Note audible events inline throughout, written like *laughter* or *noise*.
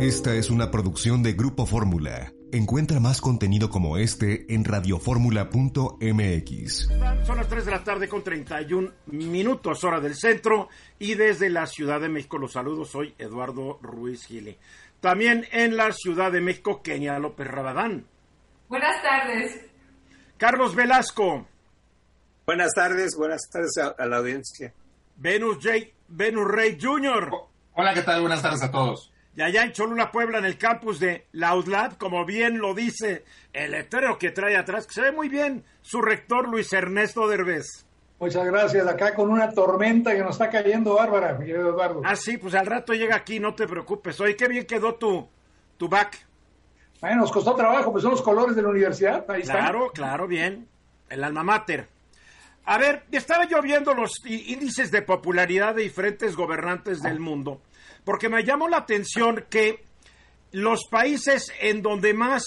Esta es una producción de Grupo Fórmula. Encuentra más contenido como este en radioformula.mx. Son las 3 de la tarde con 31 minutos hora del centro y desde la Ciudad de México los saludos. Soy Eduardo Ruiz Gili. También en la Ciudad de México, Kenia López Rabadán. Buenas tardes. Carlos Velasco. Buenas tardes, buenas tardes a, a la audiencia. Venus J. Venus Rey Jr. Hola, ¿qué tal? Buenas tardes a todos. Y allá en Cholula, Puebla, en el campus de la UDLAB, como bien lo dice el letrero que trae atrás, que se ve muy bien, su rector Luis Ernesto Derbez. Muchas gracias. Acá con una tormenta que nos está cayendo bárbara, mi querido Eduardo. Ah, sí, pues al rato llega aquí, no te preocupes. Oye, qué bien quedó tu, tu back. Bueno, nos costó trabajo, pues son los colores de la universidad. Ahí está. Claro, claro, bien. El alma mater. A ver, estaba yo viendo los índices de popularidad de diferentes gobernantes del mundo, porque me llamó la atención que los países en donde más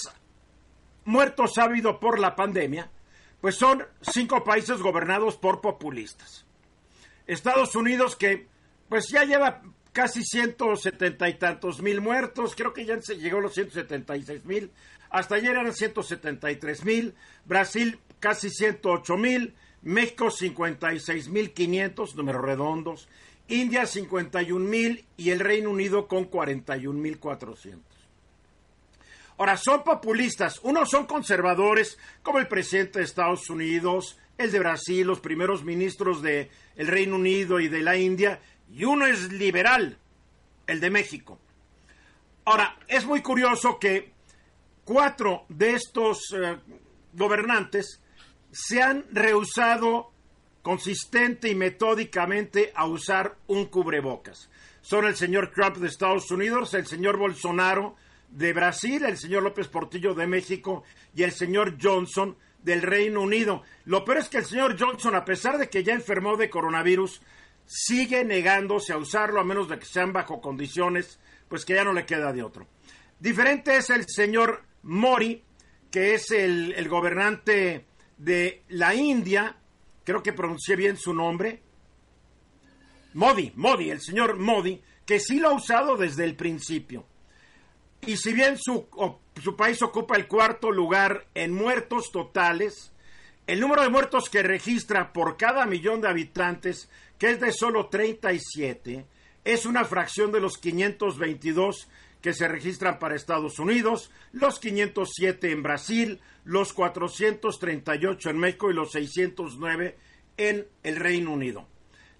muertos ha habido por la pandemia, pues son cinco países gobernados por populistas. Estados Unidos que pues ya lleva casi 170 y tantos mil muertos, creo que ya se llegó a los 176 mil, hasta ayer eran 173 mil, Brasil casi 108 mil, México 56 mil 500, números redondos, India 51 mil y el Reino Unido con 41 mil 400. Ahora, son populistas, unos son conservadores, como el presidente de Estados Unidos, el de Brasil, los primeros ministros del el Reino Unido y de la India, y uno es liberal, el de México. Ahora, es muy curioso que cuatro de estos eh, gobernantes se han rehusado consistente y metódicamente a usar un cubrebocas. Son el señor Trump de Estados Unidos, el señor Bolsonaro de Brasil, el señor López Portillo de México y el señor Johnson del Reino Unido. Lo peor es que el señor Johnson, a pesar de que ya enfermó de coronavirus, sigue negándose a usarlo a menos de que sean bajo condiciones, pues que ya no le queda de otro. Diferente es el señor Mori, que es el, el gobernante de la India, creo que pronuncié bien su nombre, Modi, Modi, el señor Modi, que sí lo ha usado desde el principio. Y si bien su, su, país ocupa el cuarto lugar en muertos totales, el número de muertos que registra por cada millón de habitantes, que es de solo 37, es una fracción de los 522 que se registran para Estados Unidos, los 507 en Brasil, los 438 en México y los 609 en el Reino Unido.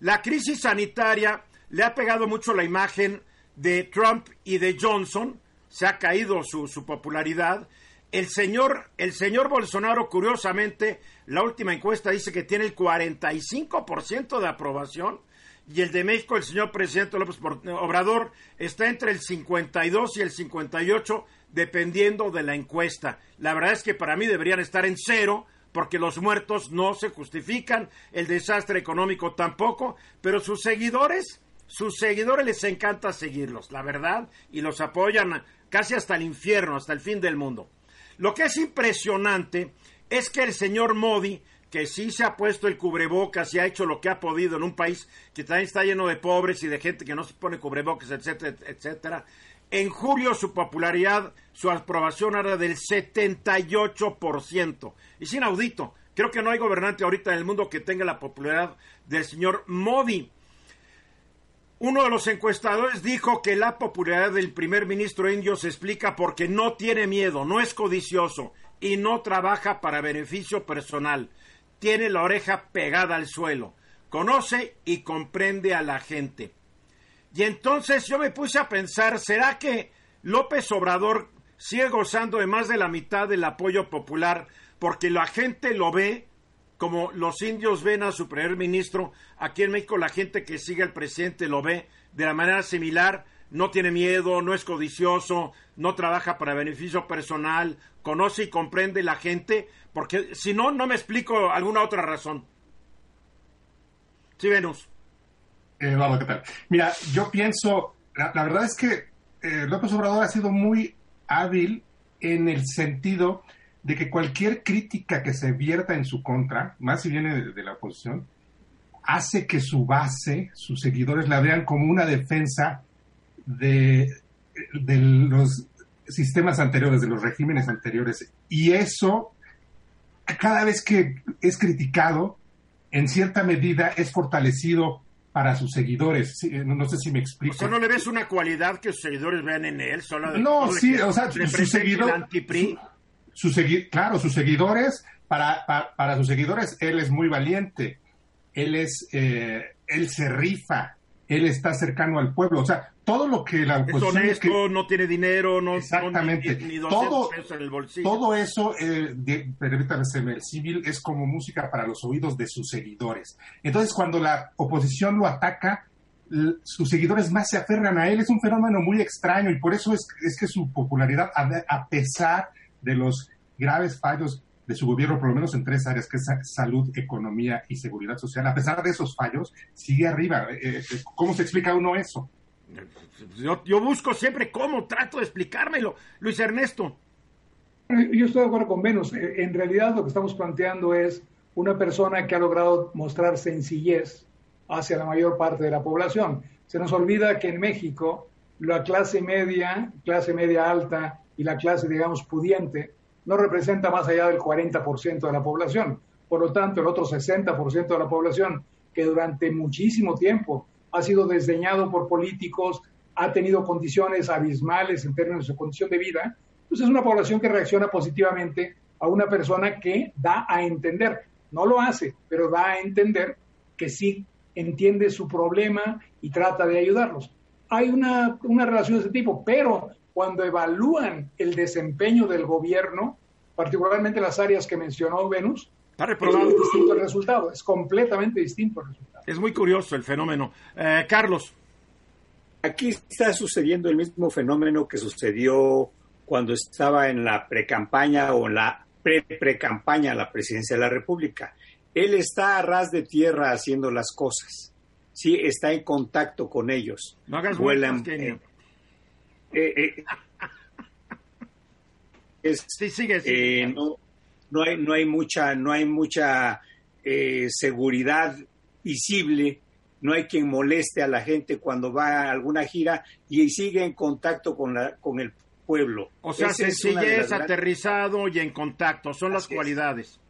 La crisis sanitaria le ha pegado mucho la imagen de Trump y de Johnson, se ha caído su, su popularidad. El señor, el señor Bolsonaro, curiosamente, la última encuesta dice que tiene el 45% de aprobación y el de México, el señor presidente López Obrador, está entre el 52 y el 58, dependiendo de la encuesta. La verdad es que para mí deberían estar en cero, porque los muertos no se justifican, el desastre económico tampoco, pero sus seguidores, sus seguidores les encanta seguirlos, la verdad, y los apoyan casi hasta el infierno, hasta el fin del mundo. Lo que es impresionante es que el señor Modi que sí se ha puesto el cubrebocas y ha hecho lo que ha podido en un país que también está lleno de pobres y de gente que no se pone cubrebocas, etcétera, etcétera. En julio su popularidad, su aprobación era del 78%. Es inaudito. Creo que no hay gobernante ahorita en el mundo que tenga la popularidad del señor Modi. Uno de los encuestadores dijo que la popularidad del primer ministro indio se explica porque no tiene miedo, no es codicioso y no trabaja para beneficio personal tiene la oreja pegada al suelo, conoce y comprende a la gente. Y entonces yo me puse a pensar, ¿será que López Obrador sigue gozando de más de la mitad del apoyo popular porque la gente lo ve como los indios ven a su primer ministro? Aquí en México la gente que sigue al presidente lo ve de la manera similar, no tiene miedo, no es codicioso, no trabaja para beneficio personal, conoce y comprende la gente, porque si no, no me explico alguna otra razón. Sí, Venus. Eduardo, ¿qué tal? Mira, yo pienso, la, verdad es que eh, López Obrador ha sido muy hábil en el sentido de que cualquier crítica que se vierta en su contra, más si viene de, la oposición, hace que su base, sus seguidores la vean como una defensa de, de los sistemas anteriores, de los regímenes anteriores. Y eso, cada vez que es criticado, en cierta medida es fortalecido para sus seguidores. Sí, no, sé si me explico. O sea, ¿no le ves una cualidad que sus seguidores vean en él? Solo No, de sí, o sea, su represente seguidor- el anti-PRI. su segui- claro, sus seguidores, para, para, para sus seguidores, él es muy valiente, él es, eh, él se rifa, él está cercano al pueblo, o sea, todo lo que la Es oposición honesto, que- no tiene dinero, no Exactamente. no- ni, ni 200 Todo- pesos en el bolsillo. todo eso, eh, de- el civil es como música para los oídos de sus seguidores. Entonces, cuando la oposición lo ataca, sus seguidores más se aferran a él. Es un fenómeno muy extraño y por eso es, es que su popularidad, a, a pesar de los graves fallos de su gobierno, por lo menos en tres áreas, que es sa- salud, economía y seguridad social, a pesar de esos fallos, sigue arriba. Eh, eh, ¿Cómo se explica uno eso? Yo, yo busco siempre cómo, trato de explicármelo. Luis Ernesto, Eh, Yo estoy de acuerdo con Venus. Eh, En realidad lo que estamos planteando es una persona que ha logrado mostrar sencillez hacia la mayor parte de la población. Se nos olvida que en México la clase media, clase media alta y la clase, digamos, pudiente no representa más allá del 40% de la población. Por lo tanto, el otro 60% de la población que durante muchísimo tiempo ha sido desdeñado por políticos, ha tenido condiciones abismales en términos de su condición de vida, pues es una población que reacciona positivamente a una persona que da a entender, no lo hace, pero da a entender que sí entiende su problema y trata de ayudarlos. Hay una, una relación de ese tipo, pero cuando evalúan el desempeño del gobierno, particularmente las áreas que mencionó Venus, es muy distinto el resultado, es completamente distinto el resultado. Es muy curioso el fenómeno. Eh, Carlos, Aquí está sucediendo el mismo fenómeno que sucedió cuando estaba en la precampaña o en la pre-precampaña a la presidencia de la República. Él está a ras de tierra haciendo las cosas. Sí, está en contacto con ellos. no hagas Vuelan, vueltas, eh, eh, *laughs* es- Sí, sigue, sigue. eh, no, no hay no hay mucha no hay mucha eh, seguridad visible no hay quien moleste a la gente cuando va a alguna gira y sigue en contacto con la con el pueblo o sea, Esa es sencillez, grandes- aterrizado y en contacto. Son las Así es. cualidades.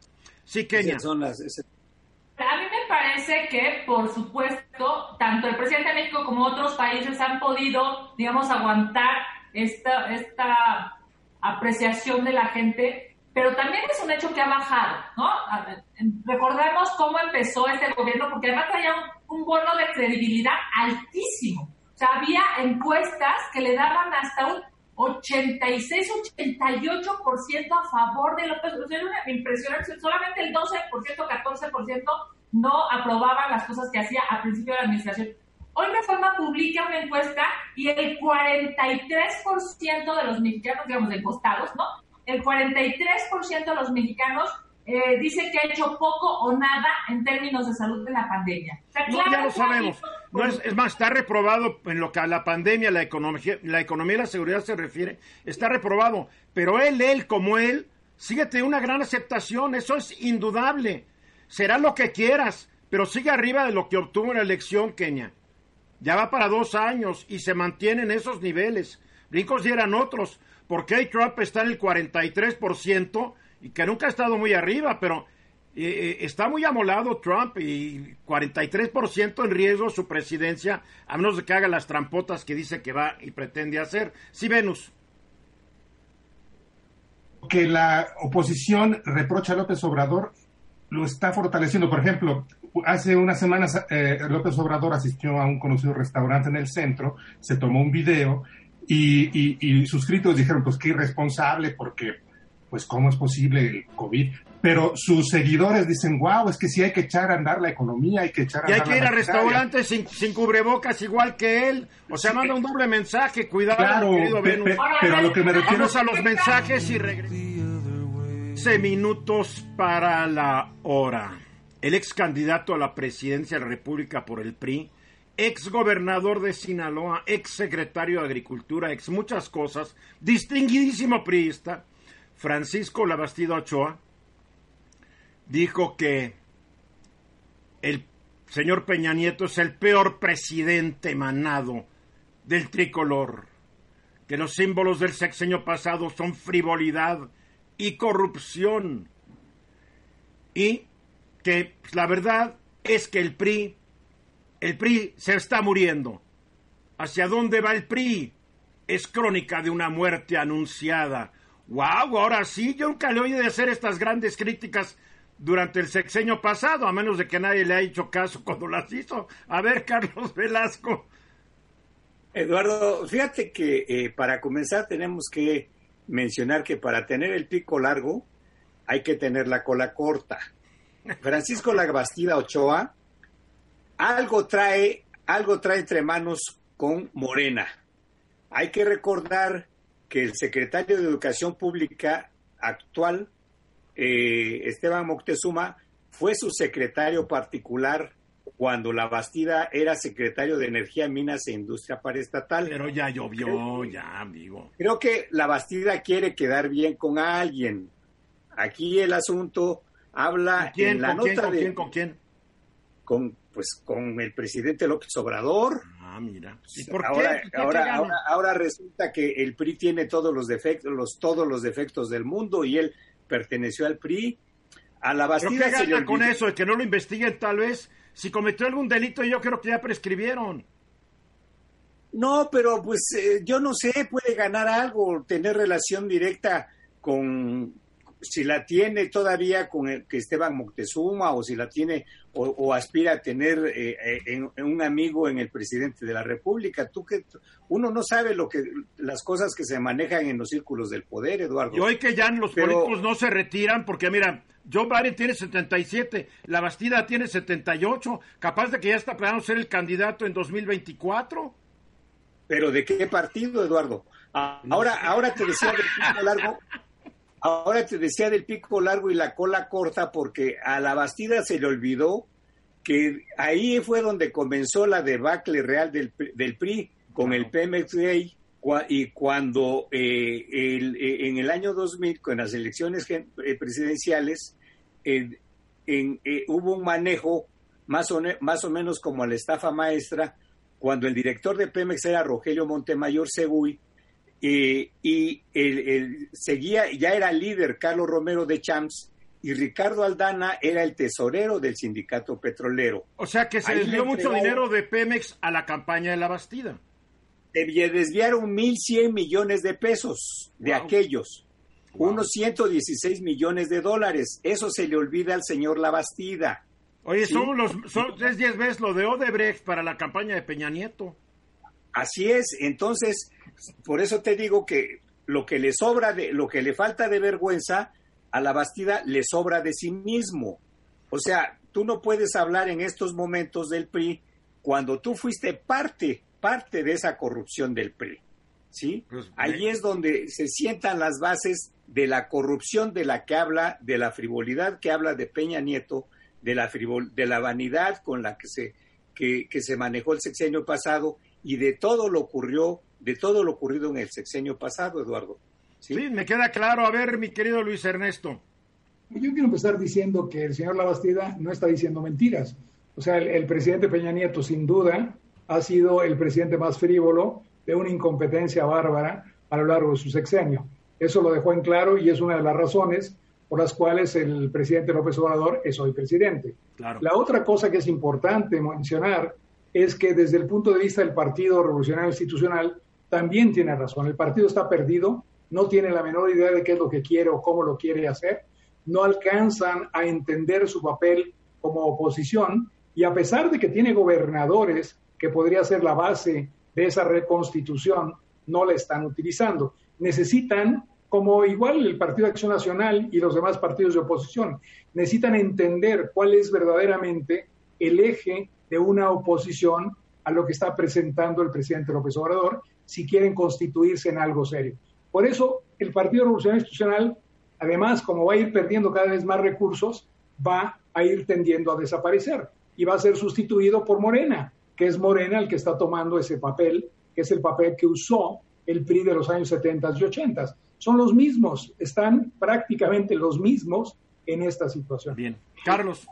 Sí, Kenia. esas son las- esas- A mí me parece que, por supuesto, tanto el presidente de México como otros países han podido, digamos, aguantar esta, esta apreciación de la gente, pero también es un hecho que ha bajado, ¿no? Recordemos cómo empezó este gobierno, porque además traía un, un bono de credibilidad altísimo. O sea, había encuestas que le daban hasta un 86-88% a favor de López Obrador. Era una impresionante. Solamente el 12%, 14% no aprobaban las cosas que hacía al principio de la administración. Hoy Reforma publica una encuesta y el 43% de los mexicanos, digamos, de encuestados, ¿no? El 43% de los mexicanos eh, dice que ha hecho poco o nada en términos de salud en la pandemia. O sea, No, ya lo sabemos. No es, es más, está reprobado en lo que a la pandemia, la economía, la economía y la seguridad se refiere. Está reprobado. Pero él, él, como él, sigue teniendo una gran aceptación. Eso es indudable. Será lo que quieras, pero sigue arriba de lo que obtuvo en la elección, Kenia. Ya va para dos años y se mantiene en esos niveles. Brincos ya eran otros. Porque Trump está en el 43% y que nunca ha estado muy arriba, pero eh, eh, está muy amolado Trump y 43% en riesgo su presidencia, a menos de que haga las trampotas que dice que va y pretende hacer. Sí, Venus. que la oposición reprocha a López Obrador lo está fortaleciendo. Por ejemplo, hace unas semanas eh, López Obrador asistió a un conocido restaurante en el centro, se tomó un video y, y- y sus críticos dijeron, pues qué irresponsable porque, pues cómo es posible el COVID. Pero sus seguidores dicen, wow, es que sí hay que echar a andar la economía, hay que echar a Y hay andar que ir a maquinaria". restaurantes sin, sin cubrebocas igual que él. O sea, Sí, manda un doble mensaje. Cuidado, Claro, querido pe- Venus. pe- pero a lo que me refiero Vamos a los mensajes y regresamos. 15 minutos para la hora. El ex candidato a la presidencia de la República por el PRI, ex gobernador de Sinaloa, ex secretario de Agricultura, ex muchas cosas, distinguidísimo priista, Francisco Labastida Ochoa, dijo que el señor Peña Nieto es el peor presidente emanado del tricolor que los símbolos del sexenio pasado son frivolidad y corrupción. Y que la verdad es que el PRI, el PRI se está muriendo. ¿Hacia dónde va el PRI? Es crónica de una muerte anunciada. ¡Wow! Ahora sí, yo nunca le oí de hacer estas grandes críticas durante el sexenio pasado, a menos de que nadie le haya hecho caso cuando las hizo. A ver, Carlos Velasco. Eduardo, fíjate que eh, para comenzar tenemos que mencionar que para tener el pico largo hay que tener la cola corta. Francisco Lagastida Ochoa algo trae, algo trae entre manos con Morena. Hay que recordar que el secretario de Educación Pública actual, eh, Esteban Moctezuma, fue su secretario particular cuando la Bastida era secretario de Energía, Minas e Industria Paraestatal. Pero ya llovió, ya, amigo. Creo que la Bastida quiere quedar bien con alguien. Aquí el asunto habla en la ¿Con nota quién, con de quién, con quién? Con pues con el presidente López Obrador. Ah, mira. ¿Y por ahora, qué? ¿Qué ahora, ahora, ahora resulta que el PRI tiene todos los defectos, los, todos los defectos del mundo y él perteneció al PRI. A la ¿Pero Bastida qué se le gana con eso? De que no lo investiguen tal vez. Si cometió algún delito, yo creo que ya prescribieron. No, pero pues eh, yo no sé, puede ganar algo, tener relación directa con, si la tiene todavía con el, que Esteban Moctezuma o si la tiene o, o aspira a tener eh, eh, en- en un amigo en el presidente de la República. Tú que uno no sabe lo que las cosas que se manejan en los círculos del poder, Eduardo. Y hoy que ya los Pero- políticos no se retiran, porque mira, Joe Biden tiene 77, la Bastida tiene 78, capaz de que ya está planeando ser el candidato en 2024. Pero ¿de qué partido, Eduardo? Ah, Ahora, ahora te decía del *laughs* largo, ahora te decía del pico largo y la cola corta, porque a la Bastida se le olvidó que ahí fue donde comenzó la debacle real del, del PRI con el Pemex y cuando eh, el- eh, en el año 2000, con las elecciones eh, presidenciales, en- en- eh, hubo un manejo más o, más o menos como la estafa maestra, cuando el director de Pemex era Rogelio Montemayor Segui, eh, y el, el- seguía, ya era líder Carlos Romero de Champs, y Ricardo Aldana era el tesorero del sindicato petrolero. O sea que se Ahí desvió mucho dinero de Pemex a la campaña de la Bastida. Desviaron 1.100 millones de pesos de Wow. aquellos, Wow. unos 116 millones de dólares. Eso se le olvida al señor Labastida. Oye, Sí. son los son es 10 veces lo de Odebrecht para la campaña de Peña Nieto. Así es, entonces, por eso te digo que lo que le sobra de, lo que le falta de vergüenza a la Bastida le sobra de sí mismo. O sea, tú no puedes hablar en estos momentos del PRI cuando tú fuiste parte, parte de esa corrupción del PRI. ¿Sí? Pues, Ahí es donde se sientan las bases de la corrupción de la que habla, de la frivolidad que habla de Peña Nieto, de la frivol- de la vanidad con la que se, que, que se manejó el sexenio pasado y de todo lo ocurrió, de todo lo ocurrido en el sexenio pasado, Eduardo. ¿Sí? Sí, me queda claro. A ver, mi querido Luis Ernesto. Yo quiero empezar diciendo que el señor Labastida no está diciendo mentiras. O sea, el, el presidente Peña Nieto, sin duda, ha sido el presidente más frívolo de una incompetencia bárbara a lo largo de su sexenio. Eso lo dejó en claro y es una de las razones por las cuales el presidente López Obrador es hoy presidente. Claro. La otra cosa que es importante mencionar es que desde el punto de vista del Partido Revolucionario Institucional también tiene razón. El partido está perdido, no tiene la menor idea de qué es lo que quiere o cómo lo quiere hacer, no alcanzan a entender su papel como oposición y a pesar de que tiene gobernadores que podría ser la base de esa reconstitución, no la están utilizando. Necesitan, como igual el Partido de Acción Nacional y los demás partidos de oposición, necesitan entender cuál es verdaderamente el eje de una oposición a lo que está presentando el presidente López Obrador si quieren constituirse en algo serio. Por eso, el Partido Revolucionario Institucional, además, como va a ir perdiendo cada vez más recursos, va a ir tendiendo a desaparecer y va a ser sustituido por Morena, que es Morena el que está tomando ese papel, que es el papel que usó el PRI de los años 70 y 80. Son los mismos, están prácticamente los mismos en esta situación. Bien. Carlos.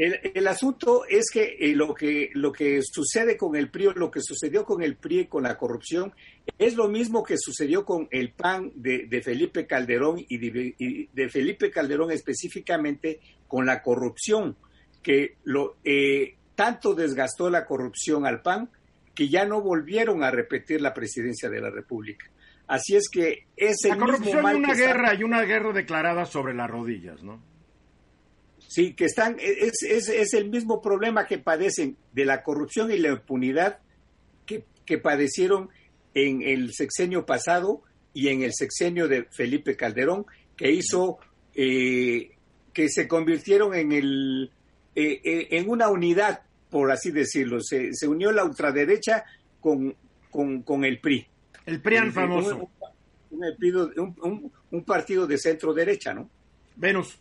El, asunto es que, eh, lo que lo que sucede con el PRI, lo que sucedió con el PRI con la corrupción, es lo mismo que sucedió con el PAN de, Felipe Calderón y de, Felipe Calderón específicamente con la corrupción, que lo eh, tanto desgastó la corrupción al PAN que ya no volvieron a repetir la presidencia de la República. Así es que es el la corrupción y una guerra y una guerra declarada sobre las rodillas, ¿no? Sí, que están, es, es, es, el mismo problema que padecen de la corrupción y la impunidad que, que padecieron en el sexenio pasado y en el sexenio de Felipe Calderón, que hizo eh, que se convirtieron en, el, eh, eh, en una unidad, por así decirlo. Se, se unió la ultraderecha con, con, con el PRI. El PRIAN famoso. Un, un, partido de centro derecha, ¿no? Venus.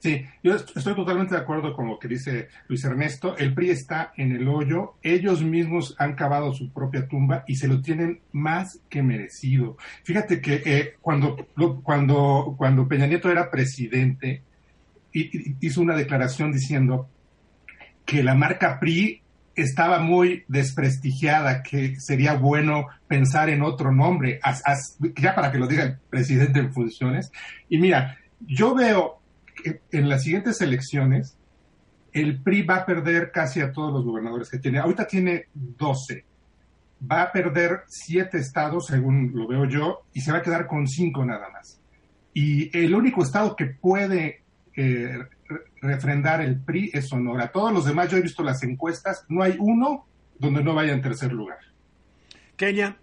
Sí, yo estoy totalmente de acuerdo con lo que dice Luis Ernesto. El PRI está en el hoyo. Ellos mismos han cavado su propia tumba y se lo tienen más que merecido. Fíjate que eh, cuando, cuando, cuando Peña Nieto era presidente, hizo una declaración diciendo que la marca PRI estaba muy desprestigiada, que sería bueno pensar en otro nombre, ya para que lo diga el presidente en funciones. Y mira, yo veo en las siguientes elecciones, el PRI va a perder casi a todos los gobernadores que tiene. Ahorita tiene 12. Va a perder siete estados, según lo veo yo, y se va a quedar con cinco nada más. Y el único estado que puede eh, refrendar el PRI es Sonora. Todos los demás, yo he visto las encuestas, no hay uno donde no vaya en tercer lugar. Kenia.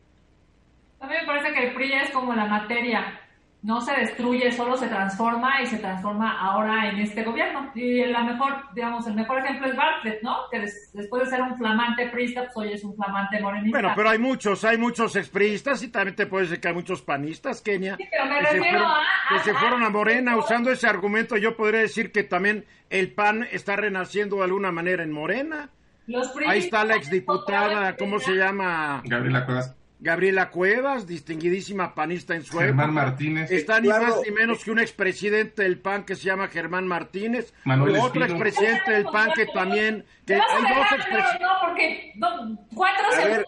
A mí me parece que el PRI es como la materia no se destruye, solo se transforma y se transforma ahora en este gobierno. Y la mejor, digamos, el mejor ejemplo es Bartlett, ¿no? Que después de ser un flamante priista, pues hoy es un flamante morenista. Bueno, pero hay muchos, hay muchos expriistas y también te puedes decir que hay muchos panistas, Kenia. Sí, pero me refiero a, Que se fueron a Morena. Usando ese argumento, yo podría decir que también el PAN está renaciendo de alguna manera en Morena. Ahí está la exdiputada, ¿cómo se llama? Gabriela Cuevas. Gabriela Cuevas, distinguidísima panista en su Germán Martínez. Está ni más ni menos que un expresidente del PAN que se llama Germán Martínez. Manuel otro expresidente del PAN que también... Que hay dos expresidentes... No, porque cuatro a ver,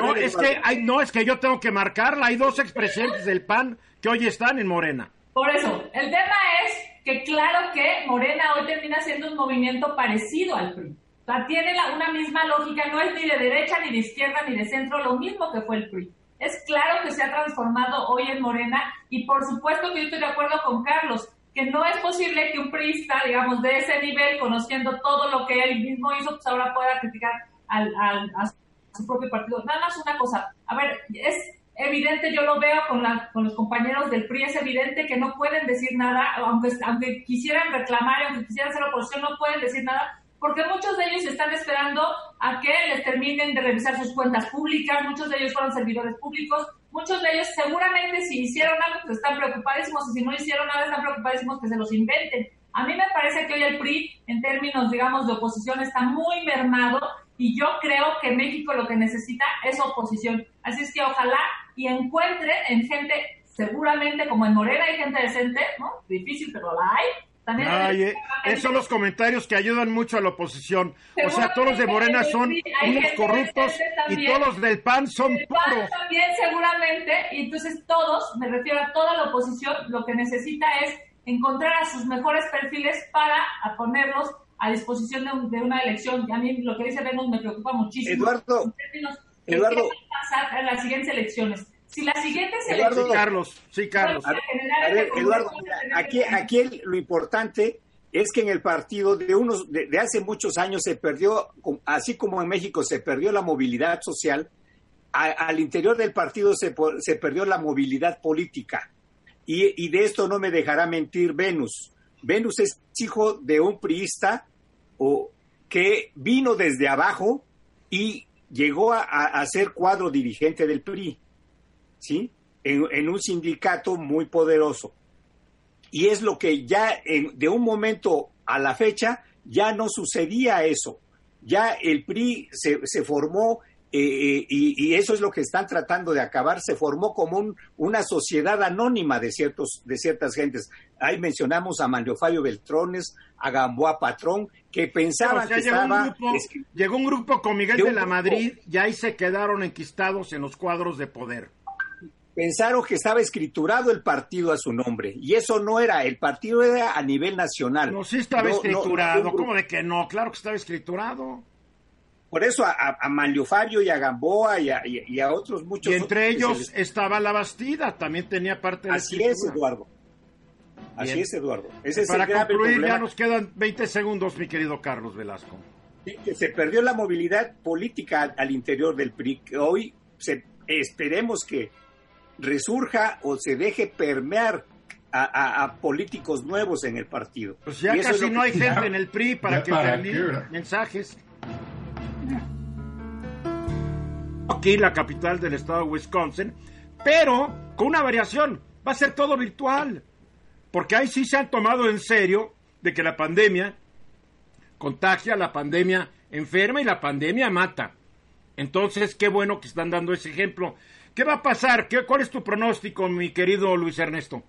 no, es que hay, no, es que yo tengo que marcarla. Hay dos expresidentes del PAN que hoy están en Morena. Por eso, el tema es que claro que Morena hoy termina siendo un movimiento parecido al PRI. O sea, tiene la, una misma lógica, no es ni de derecha, ni de izquierda, ni de centro, lo mismo que fue el PRI. Es claro que se ha transformado hoy en Morena y por supuesto que yo estoy de acuerdo con Carlos, que no es posible que un priista, digamos, de ese nivel, conociendo todo lo que él mismo hizo, pues ahora pueda criticar al, al, a su propio partido. Nada más una cosa, a ver, es evidente, yo lo veo con, la, con los compañeros del PRI, es evidente que no pueden decir nada, aunque, aunque quisieran reclamar, aunque quisieran hacer oposición, no pueden decir nada, porque muchos de ellos están esperando a que les terminen de revisar sus cuentas públicas, muchos de ellos fueron servidores públicos, muchos de ellos seguramente si hicieron algo pues están preocupadísimos y si no hicieron nada están preocupadísimos que se los inventen. A mí me parece que hoy el PRI, en términos, digamos, de oposición, está muy mermado y yo creo que México lo que necesita es oposición. Así es que ojalá y encuentren en gente, seguramente como en Morena hay gente decente, ¿no? Difícil, pero la hay, Ay, eh, esos son los comentarios que ayudan mucho a la oposición. O sea, todos los de Morena son unos corruptos y todos los del PAN son puros. También seguramente, y entonces todos, me refiero a toda la oposición, lo que necesita es encontrar a sus mejores perfiles para ponerlos a disposición de, una elección. Y a mí lo que dice Venus me preocupa muchísimo. Eduardo, Eduardo. ¿Qué va a pasar en las siguientes elecciones? Si la siguiente Eduardo, sí, Carlos, sí, Carlos. A ver, Eduardo, aquí, aquí lo importante es que en el partido de unos de, hace muchos años se perdió, así como en México se perdió la movilidad social, al interior del partido se, se perdió la movilidad política. Y, y, de esto no me dejará mentir Venus. Venus es hijo de un priista o, que vino desde abajo y llegó a, a ser cuadro dirigente del PRI. ¿Sí? En, un sindicato muy poderoso. Y es lo que ya de un momento a la fecha ya no sucedía eso. Ya el PRI se, formó eh, y, eso es lo que están tratando de acabar. Se formó como una sociedad anónima de, ciertos, de ciertas gentes. Ahí mencionamos a Mario Fabio Beltrones, a Gamboa Patrón, que pensaban que llegó estaba... Un grupo, llegó un grupo con Miguel de, la Madrid y ahí se quedaron enquistados en los cuadros de poder. Pensaron que estaba escriturado el partido a su nombre y eso no era, el partido era a nivel nacional. No, sí estaba escriturado, ¿cómo de que no? Claro que estaba escriturado. Por eso a, a Manlio Fabio y a Gamboa y a, otros muchos. Y entre ellos estaba la Bastida, también tenía parte de Así es, Eduardo. Así es, Eduardo. Para concluir, ya nos quedan 20 segundos, mi querido Carlos Velasco. que se perdió la movilidad política al, interior del PRI. Hoy se, esperemos que resurja o se deje permear a, políticos nuevos en el partido. Pues ya casi no hay gente en el PRI para que para mensajes. Aquí, la capital del estado de Wisconsin, pero con una variación, va a ser todo virtual, porque ahí sí se han tomado en serio de que la pandemia contagia, la pandemia enferma y la pandemia mata. Entonces, qué bueno que están dando ese ejemplo. ¿Qué va a pasar? ¿Qué, ¿Cuál es tu pronóstico, mi querido Luis Ernesto?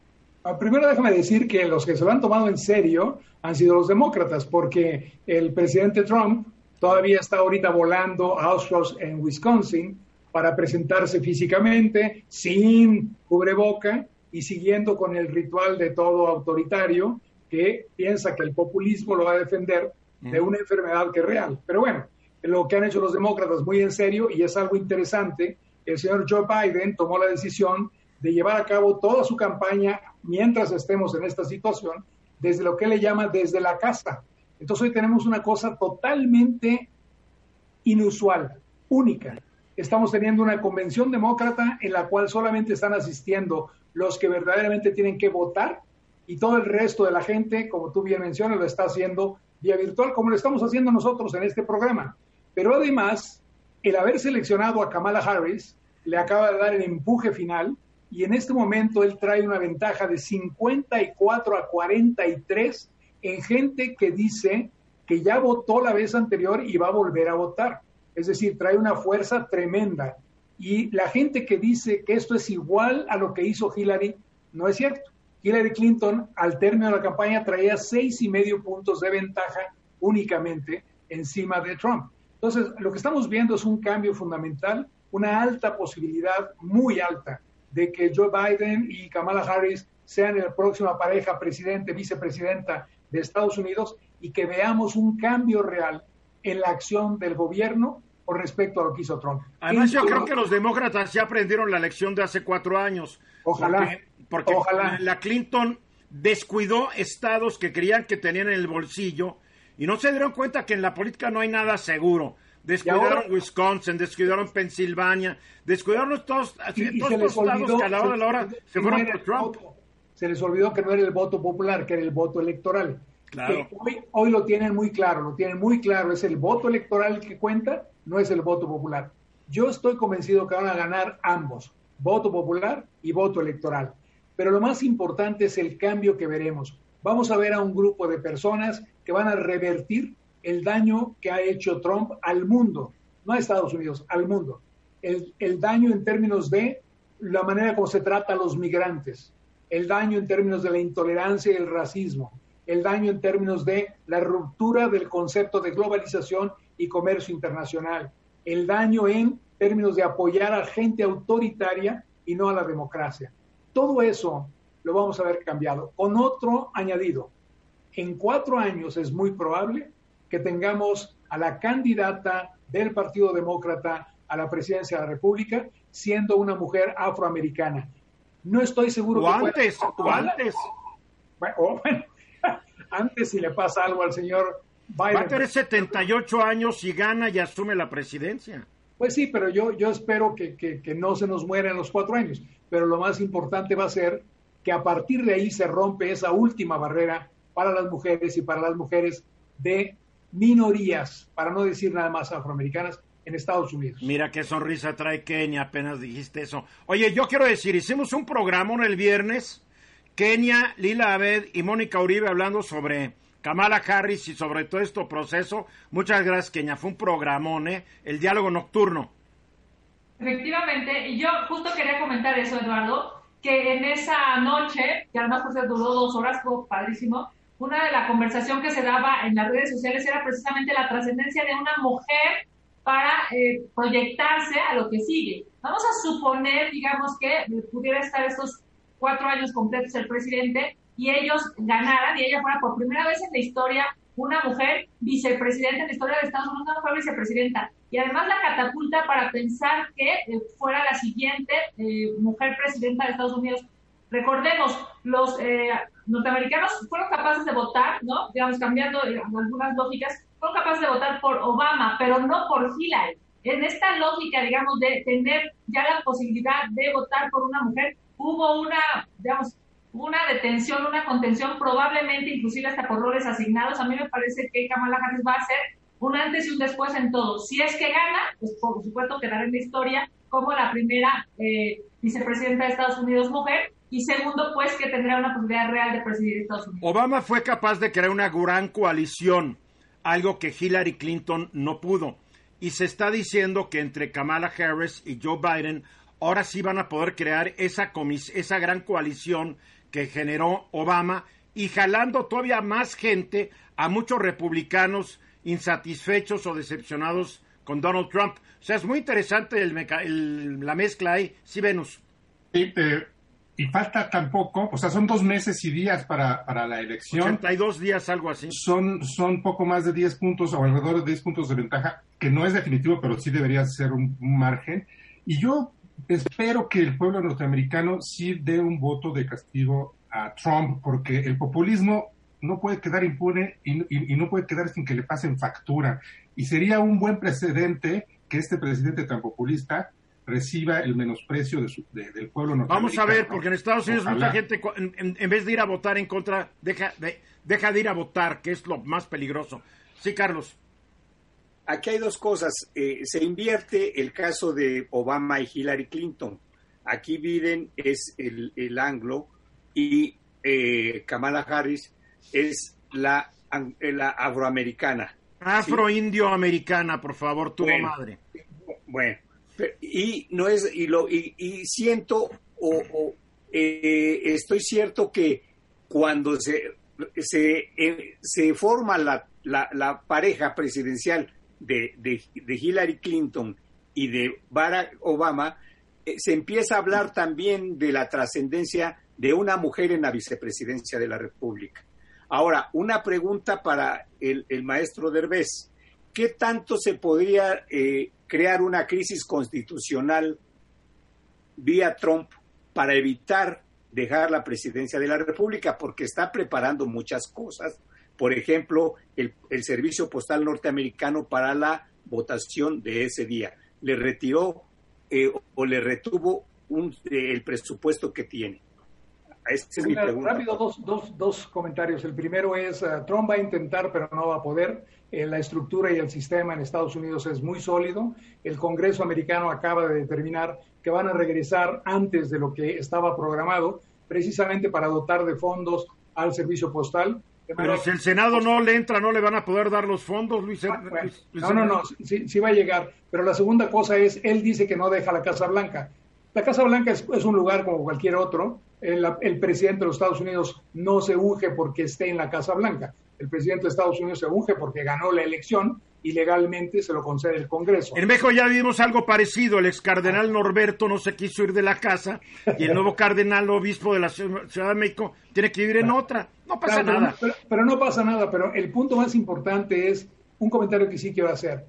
Ah, primero déjame decir que los que se lo han tomado en serio han sido los demócratas, porque el presidente Trump todavía está ahorita volando a Auschwitz en Wisconsin para presentarse físicamente, sin cubreboca y siguiendo con el ritual de todo autoritario que piensa que el populismo lo va a defender de una enfermedad que es real. Pero bueno, lo que han hecho los demócratas muy en serio y es algo interesante, el señor Joe Biden tomó la decisión de llevar a cabo toda su campaña mientras estemos en esta situación, desde lo que le llama desde la casa. Entonces hoy tenemos una cosa totalmente inusual, única. Estamos teniendo una convención demócrata en la cual solamente están asistiendo los que verdaderamente tienen que votar y todo el resto de la gente, como tú bien mencionas, lo está haciendo vía virtual, como lo estamos haciendo nosotros en este programa. Pero además, el haber seleccionado a Kamala Harris le acaba de dar el empuje final y en este momento él trae una ventaja de 54 a 43 en gente que dice que ya votó la vez anterior y va a volver a votar. Es decir, trae una fuerza tremenda. Y la gente que dice que esto es igual a lo que hizo Hillary, no es cierto. Hillary Clinton al término de la campaña traía seis y medio puntos de ventaja únicamente encima de Trump. Entonces, lo que estamos viendo es un cambio fundamental, una alta posibilidad, muy alta, de que Joe Biden y Kamala Harris sean la próxima pareja presidente, vicepresidenta de Estados Unidos y que veamos un cambio real en la acción del gobierno con respecto a lo que hizo Trump. Además, yo creo que los demócratas ya aprendieron la lección de hace cuatro años. Ojalá. Porque, la Clinton descuidó estados que creían que tenían en el bolsillo y no se dieron cuenta que en la política no hay nada seguro. Descuidaron Wisconsin, descuidaron Pensilvania, descuidaron todos, estos estados que a la hora de la hora se fueron por Trump se les olvidó que no era el voto popular, que era el voto electoral. Claro. Hoy, hoy, lo tienen muy claro, lo tienen muy claro, es el voto electoral que cuenta, no es el voto popular. Yo estoy convencido que van a ganar ambos, voto popular y voto electoral. Pero lo más importante es el cambio que veremos. Vamos a ver a un grupo de personas que van a revertir el daño que ha hecho Trump al mundo, no a Estados Unidos, al mundo. El, el daño en términos de la manera como se trata a los migrantes, el daño en términos de la intolerancia y el racismo, el daño en términos de la ruptura del concepto de globalización y comercio internacional, el daño en términos de apoyar a gente autoritaria y no a la democracia. Todo eso lo vamos a ver cambiado. Con otro añadido, en cuatro años es muy probable que tengamos a la candidata del Partido Demócrata a la presidencia de la República siendo una mujer afroamericana. No estoy seguro o antes, o antes. Bueno, *laughs* antes si le pasa algo al señor Biden. Va a tener 78 años y gana y asume la presidencia. Pues sí, pero yo, yo espero que, que, que no se nos muera en los cuatro años. Pero lo más importante va a ser que a partir de ahí se rompe esa última barrera para las mujeres y para las mujeres de minorías, para no decir nada más afroamericanas, en Estados Unidos. Mira qué sonrisa trae Kenia, apenas dijiste eso. Oye, yo quiero decir, hicimos un programa el viernes, Kenia, Lila Abed y Mónica Uribe hablando sobre Kamala Harris y sobre todo este proceso. Muchas gracias, Kenia. Fue un programón, ¿eh? El diálogo nocturno. efectivamente. Y yo justo quería comentar eso, Eduardo, que en esa noche, que además pues duró dos horas, fue padrísimo, una de la conversación que se daba en las redes sociales era precisamente la trascendencia de una mujer para eh, proyectarse a lo que sigue. Vamos a suponer, digamos, que pudiera estar estos cuatro años completos el presidente y ellos ganaran y ella fuera por primera vez en la historia una mujer vicepresidenta en la historia de Estados Unidos, una mujer vicepresidenta. Y además la catapulta para pensar que eh, fuera la siguiente eh, mujer presidenta de Estados Unidos. Recordemos, los eh, norteamericanos fueron capaces de votar, ¿no? Digamos, cambiando algunas lógicas, fueron capaces de votar por Obama, pero no por Hillary. En esta lógica, digamos, de tener ya la posibilidad de votar por una mujer, hubo una, digamos, una detención, una contención, probablemente inclusive hasta por roles asignados. A mí me parece que Kamala Harris va a ser un antes y un después en todo. Si es que gana, pues por supuesto quedará en la historia como la primera eh, vicepresidenta de Estados Unidos mujer y segundo, pues que tendrá una posibilidad real de presidir Estados Unidos. Obama fue capaz de crear una gran coalición, algo que Hillary Clinton no pudo. Y se está diciendo que entre Kamala Harris y Joe Biden ahora sí van a poder crear esa, esa gran coalición que generó Obama y jalando todavía más gente a muchos republicanos insatisfechos o decepcionados con Donald Trump. O sea, es muy interesante el, la mezcla ahí. Sí, Venus. Sí, eh, y falta tampoco, o sea, son dos meses y días para, para la elección. 82 días, algo así. Son, son poco más de 10 puntos o alrededor de 10 puntos de ventaja, que no es definitivo, pero sí debería ser un margen. Y yo espero que el pueblo norteamericano sí dé un voto de castigo a Trump, porque el populismo no puede quedar impune y, no puede quedar sin que le pasen factura. Y sería un buen precedente que este presidente tan populista reciba el menosprecio del pueblo norteamericano. Vamos a ver, porque en Estados Unidos mucha gente, en, vez de ir a votar en contra, deja de, deja de ir a votar, que es lo más peligroso. Sí, Carlos aquí hay dos cosas. Eh, se invierte el caso de Obama y Hillary Clinton. Aquí Biden es el, el anglo y eh, Kamala Harris es la, la afroamericana. Afro-indio-americana, por favor, tu madre. Bueno, y no es y lo y, siento o, eh, estoy cierto que cuando se se, se forma la, la, la pareja presidencial de, Hillary Clinton y de Barack Obama, eh, se empieza a hablar también de la trascendencia de una mujer en la vicepresidencia de la República. Ahora, una pregunta para el, maestro Derbez. ¿Qué tanto se podría eh, crear una crisis constitucional vía Trump para evitar dejar la presidencia de la República? Porque está preparando muchas cosas por ejemplo, el, servicio postal norteamericano para la votación de ese día. Le retiró eh, o le retuvo un, eh, el presupuesto que tiene. Esa es mi pregunta. Rápido, dos, dos, dos, comentarios. El primero es, uh, Trump va a intentar, pero no va a poder. Eh, la estructura y el sistema en Estados Unidos es muy sólido. El Congreso americano acaba de determinar que van a regresar antes de lo que estaba programado, precisamente para dotar de fondos al servicio postal. Pero si el Senado no le entra, no le van a poder dar los fondos, Luis. Ah, no, no, no, sí, va a llegar. Pero la segunda cosa es, él dice que no deja la Casa Blanca. La Casa Blanca es, un lugar como cualquier otro. El, el, presidente de los Estados Unidos no se unge porque esté en la Casa Blanca. El presidente de Estados Unidos se unge porque ganó la elección y legalmente se lo concede el Congreso. En México ya vimos algo parecido. El ex cardenal Norberto no se quiso ir de la casa y el nuevo cardenal obispo de la Ciudad de México tiene que vivir en otra. No pasa nada. Pero, no pasa nada, pero el punto más importante es un comentario que sí quiero hacer.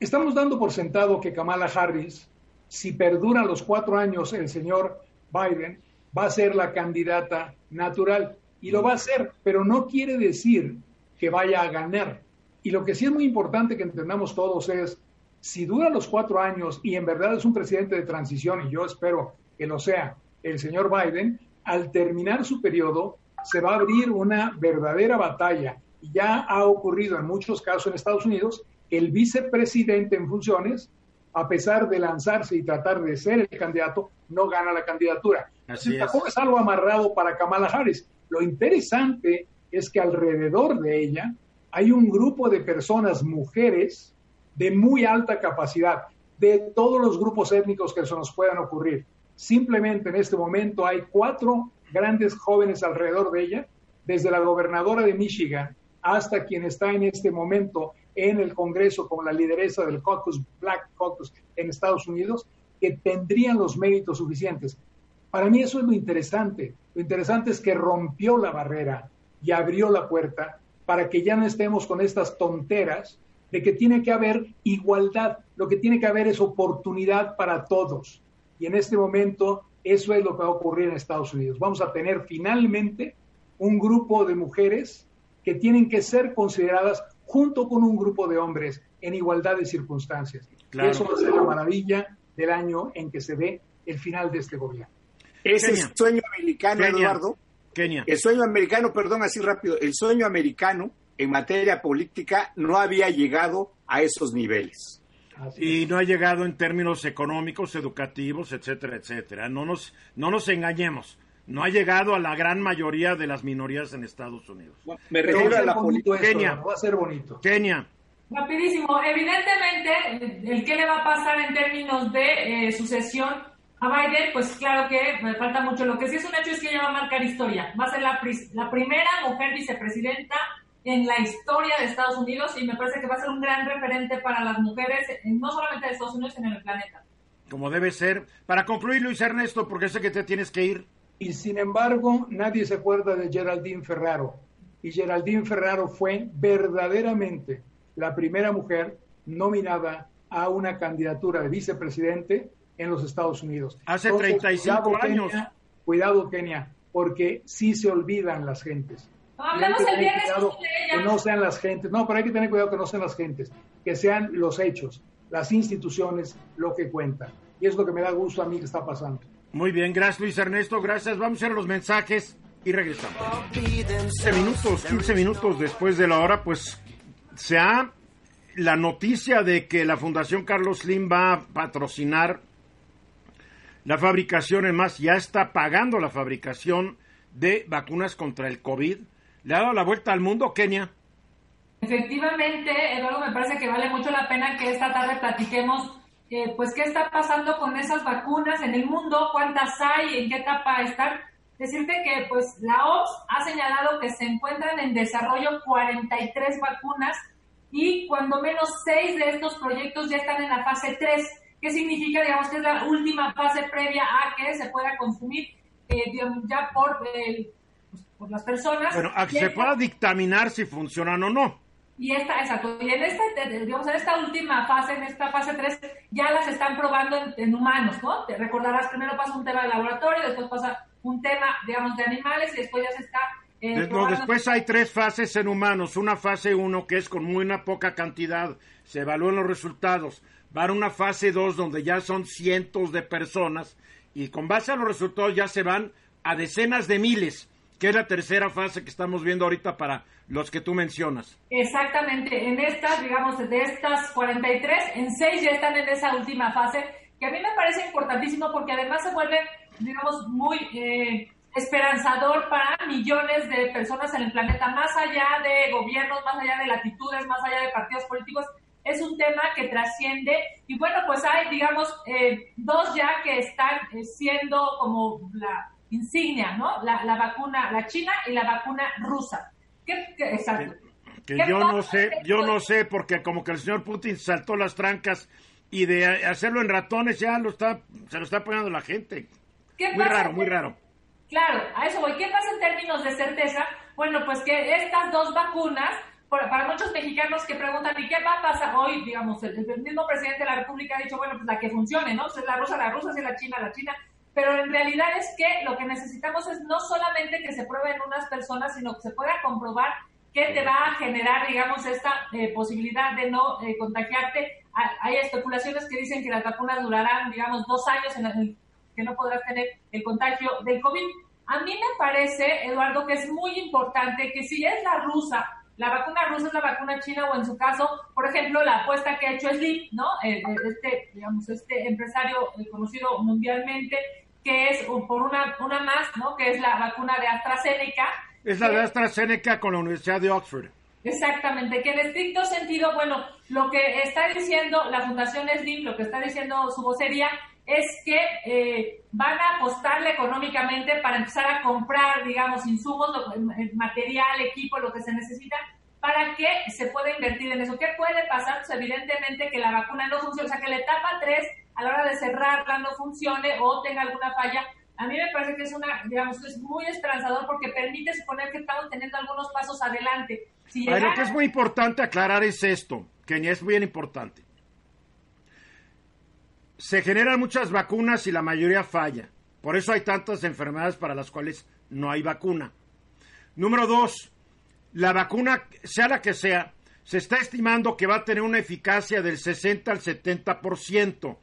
Estamos dando por sentado que Kamala Harris, si perdura los cuatro años el señor Biden, va a ser la candidata natural. Y lo va a hacer, pero no quiere decir que vaya a ganar y lo que sí es muy importante que entendamos todos es, si dura los cuatro años y en verdad es un presidente de transición, y yo espero que lo sea el señor Biden, al terminar su periodo se va a abrir una verdadera batalla. Ya ha ocurrido en muchos casos en Estados Unidos que el vicepresidente en funciones, a pesar de lanzarse y tratar de ser el candidato, no gana la candidatura. Así tampoco es algo amarrado para Kamala Harris. Lo interesante es que alrededor de ella hay un grupo de personas, mujeres, de muy alta capacidad. de todos los grupos étnicos que se nos puedan ocurrir. Simplemente en este momento hay cuatro grandes jóvenes alrededor de ella, desde la gobernadora de Michigan hasta quien está en este momento en el Congreso como la lideresa del caucus, Black Caucus en Estados Unidos, que tendrían los méritos suficientes. Para mí eso es lo interesante. Lo interesante es que rompió la barrera y abrió la puerta para que ya no estemos con estas tonteras de que tiene que haber igualdad. Lo que tiene que haber es oportunidad para todos. Y en este momento eso es lo que va a ocurrir en Estados Unidos. Vamos a tener finalmente un grupo de mujeres que tienen que ser consideradas junto con un grupo de hombres en igualdad de circunstancias. Eso va a ser la maravilla del año en que se ve el final de este gobierno. Ese sueño americano, Eduardo. Kenia. El sueño americano, perdón, así rápido, el sueño americano en materia política no había llegado a esos niveles. y no ha llegado en términos económicos, educativos, etcétera, etcétera. No nos, no nos engañemos no ha llegado a la gran mayoría de las minorías en Estados Unidos. Me refiero a la política. Kenia. Va a ser bonito. Kenia. Rapidísimo. Evidentemente, el qué le va a pasar en términos de eh, sucesión a Biden, pues claro que me falta mucho. Lo que sí es un hecho es que ella va a marcar historia. Va a ser la, la primera mujer vicepresidenta en la historia de Estados Unidos y me parece que va a ser un gran referente para las mujeres, no solamente de Estados Unidos, sino en el planeta. Como debe ser. Para concluir, Luis Ernesto, porque sé que te tienes que ir. Y sin embargo, nadie se acuerda de Geraldine Ferraro. Y Geraldine Ferraro fue verdaderamente la primera mujer nominada a una candidatura de vicepresidente en los Estados Unidos. Hace 35 años. cuidado, Kenia, porque sí se olvidan las gentes. hablamos el viernes que no sean las gentes. No, pero hay que tener cuidado que no sean las gentes, que sean los hechos, las instituciones lo que cuentan. Y es lo que me da gusto a mí que está pasando. Muy bien, gracias Luis Ernesto, gracias. Vamos a hacer los mensajes y regresamos. 15 minutos, 15 minutos después de la hora, pues se ha la noticia de que la Fundación Carlos Slim va a patrocinar la fabricación, es más, ya está pagando la fabricación de vacunas contra el COVID. ¿Le ha dado la vuelta al mundo, Kenia? Efectivamente, Eduardo, me parece que vale mucho la pena que esta tarde platiquemos eh, pues qué está pasando con esas vacunas en el mundo, cuántas hay, en qué etapa están. Decirte que pues la OMS ha señalado que se encuentran en desarrollo 43 vacunas y cuando menos 6 de estos proyectos ya están en la fase 3. ¿Qué significa? Digamos que es la última fase previa a que se pueda consumir eh, ya por, eh, pues, por las personas. Bueno, a que se pueda dictaminar si funcionan o no. Y esta, exacto, y en esta, digamos, en esta última fase, en esta fase 3, ya las están probando en, humanos, ¿no? Te recordarás, primero pasa un tema de laboratorio, después pasa un tema, digamos, de animales y después ya se está... Eh, después hay tres fases en humanos. Una fase 1 que es con muy una poca cantidad, se evalúan los resultados. Va a una fase 2 donde ya son cientos de personas y con base a los resultados ya se van a decenas de miles que es la tercera fase que estamos viendo ahorita para los que tú mencionas. Exactamente, en estas, digamos, de estas 43, en 6 ya están en esa última fase, que a mí me parece importantísimo porque además se vuelve, digamos, muy eh, esperanzador para millones de personas en el planeta, más allá de gobiernos, más allá de latitudes, más allá de partidos políticos. Es un tema que trasciende y bueno, pues hay, digamos, eh, dos ya que están eh, siendo como la insignia, ¿no? La, la vacuna, la china y la vacuna rusa. ¿Qué, exacto. Que, yo no sé, yo no sé, porque como que el señor Putin saltó las trancas y de hacerlo en ratones ya lo está, se lo está poniendo la gente. muy raro, muy raro. Claro, a eso voy. ¿Qué pasa en términos de certeza? Bueno, pues que estas dos vacunas, para muchos mexicanos que preguntan, ¿y qué va a pasar hoy? Digamos, el, mismo presidente de la República ha dicho, bueno, pues la que funcione, ¿no? Si es la rusa, la rusa, si es la china, la china pero en realidad es que lo que necesitamos es no solamente que se pruebe en unas personas, sino que se pueda comprobar que te va a generar, digamos, esta eh, posibilidad de no eh, contagiarte. Hay especulaciones que dicen que las vacunas durarán, digamos, dos años en el que no podrás tener el contagio del COVID. A mí me parece, Eduardo, que es muy importante que si es la rusa, la vacuna rusa es la vacuna china o en su caso, por ejemplo, la apuesta que ha hecho Slim, ¿no? Eh, este, digamos, este empresario conocido mundialmente que es por una, una más, ¿no? Que es la vacuna de AstraZeneca. Es la de AstraZeneca con la Universidad de Oxford. Exactamente, que en estricto sentido, bueno, lo que está diciendo la Fundación Slim, lo que está diciendo su vocería, es que eh, van a apostarle económicamente para empezar a comprar, digamos, insumos, material, equipo, lo que se necesita, para que se pueda invertir en eso. ¿Qué puede pasar? Pues evidentemente que la vacuna no funcione, o sea, que la etapa 3 a la hora de cerrarla no funcione o tenga alguna falla. A mí me parece que es una, digamos, es muy esperanzador porque permite suponer que estamos teniendo algunos pasos adelante. Si Lo que es muy importante aclarar es esto, que es bien importante se generan muchas vacunas y la mayoría falla. Por eso hay tantas enfermedades para las cuales no hay vacuna. Número dos, la vacuna, sea la que sea, se está estimando que va a tener una eficacia del 60 al 70%.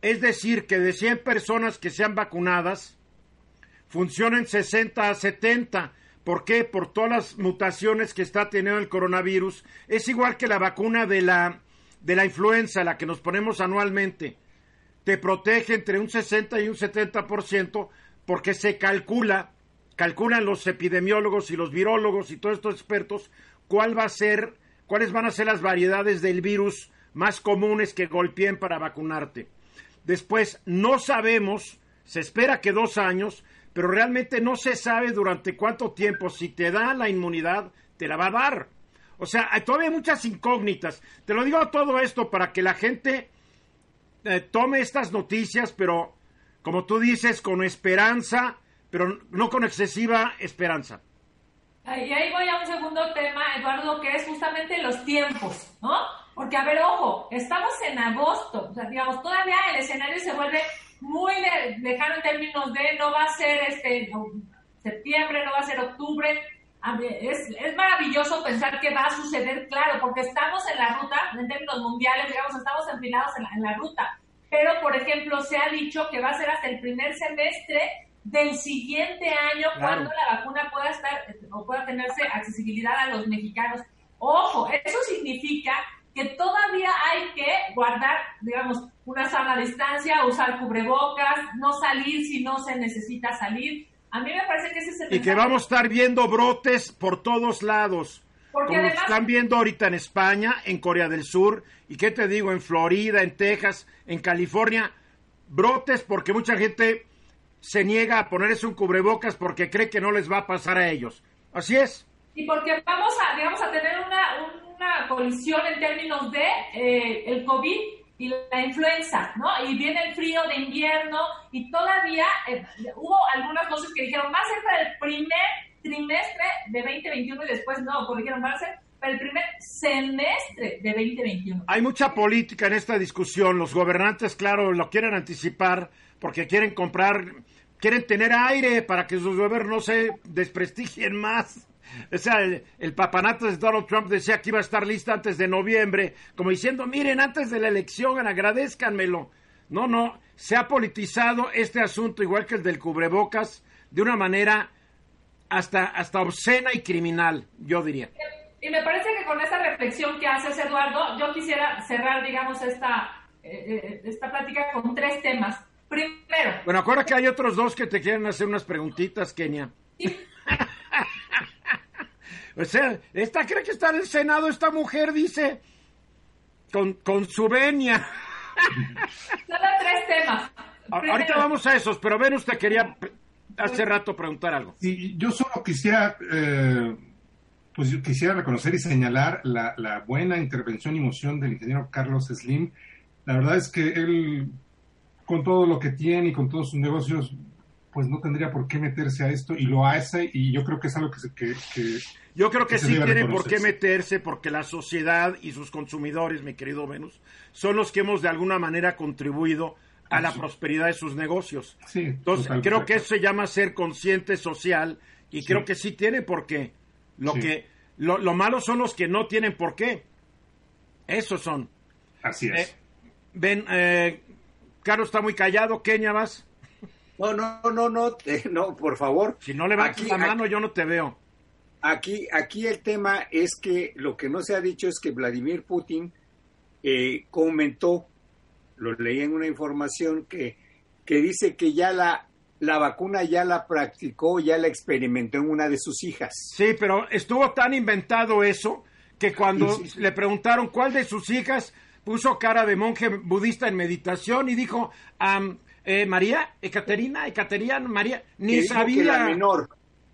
Es decir, que de 100 personas que sean vacunadas, funcionen 60 a 70. ¿Por qué? Por todas las mutaciones que está teniendo el coronavirus. Es igual que la vacuna de la, de la influenza, la que nos ponemos anualmente te protege entre un 60 y un 70% porque se calcula, calculan los epidemiólogos y los virólogos y todos estos expertos cuál va a ser, cuáles van a ser las variedades del virus más comunes que golpeen para vacunarte. Después, no sabemos, se espera que dos años, pero realmente no se sabe durante cuánto tiempo, si te da la inmunidad, te la va a dar. O sea, hay todavía muchas incógnitas. Te lo digo todo esto para que la gente eh, tome estas noticias, pero como tú dices, con esperanza, pero no con excesiva esperanza. Y ahí voy a un segundo tema, Eduardo, que es justamente los tiempos, ¿no? Porque, a ver, ojo, estamos en agosto, o sea, digamos, todavía el escenario se vuelve muy lejano en términos de no va a ser este septiembre, no va a ser octubre. Es, es maravilloso pensar que va a suceder, claro, porque estamos en la ruta, en términos mundiales, digamos, estamos empinados en la, en la ruta pero por ejemplo se ha dicho que va a ser hasta el primer semestre del siguiente año cuando la vacuna pueda estar o pueda tenerse accesibilidad a los mexicanos. Ojo, eso significa que todavía hay que guardar, digamos, una sana distancia, usar cubrebocas, no salir si no se necesita salir. A mí me parece que ese es el Y que vamos a estar viendo brotes por todos lados. Porque como están viendo ahorita en España, en Corea del Sur, y qué te digo, en Florida, en Texas, en California, brotes porque mucha gente se niega a ponerse un cubrebocas porque cree que no les va a pasar a ellos. Así es. Y porque vamos a, digamos, a tener una, una colisión en términos de eh, el COVID y la influenza, ¿no? Y viene el frío de invierno y todavía eh, hubo algunas voces que dijeron, va a ser para el primer trimestre de 2021 y después no, corrigieron, van a ser para el primer semestre de 2021. Hay mucha política en esta discusión. Los gobernantes, claro, lo quieren anticipar porque quieren comprar, quieren tener aire para que sus gobiernos no se desprestigien más. O sea, el, papanato de Donald Trump decía que iba a estar lista antes de noviembre, como diciendo, miren, antes de la elección, agradezcanmelo. No, no, se ha politizado este asunto, igual que el del cubrebocas, de una manera hasta, hasta obscena y criminal, yo diría. Y me parece que con esta reflexión que haces, Eduardo, yo quisiera cerrar, digamos, esta, eh, eh, esta plática con tres temas. Primero. Bueno, acuerda que hay otros dos que te quieren hacer unas preguntitas, Kenia. *laughs* o sea, esta cree que está en el Senado, esta mujer dice, con, con su venia. *laughs* Solo tres temas. Ahorita vamos a esos, pero ven, usted quería hace rato preguntar algo. Y yo solo quisiera, eh, pues quisiera reconocer y señalar la, la, buena intervención y moción del ingeniero Carlos Slim. La verdad es que él, con todo lo que tiene y con todos sus negocios, pues no tendría por qué meterse a esto y lo hace y yo creo que es algo que... Se, que, que yo creo que, sí tiene por qué meterse porque la sociedad y sus consumidores, mi querido Venus, son los que hemos de alguna manera contribuido a la prosperidad de sus negocios. Sí, Entonces, creo que eso se llama ser consciente social y creo que sí tiene por qué. Lo que lo, malo son los que no tienen por qué. Esos son. Así es. Eh, ven, eh, Carlos está muy callado. Kenia, vas. No, no, no, no, no, por favor. Si no levantas la mano, yo no te veo. Aquí, aquí el tema es que lo que no se ha dicho es que Vladimir Putin eh, comentó lo leí en una información que, que dice que ya la, la vacuna ya la practicó, ya la experimentó en una de sus hijas. Sí, pero estuvo tan inventado eso que cuando le preguntaron cuál de sus hijas puso cara de monje budista en meditación y dijo, eh, María, Ekaterina, Ekaterina, María, ni sabía. la menor.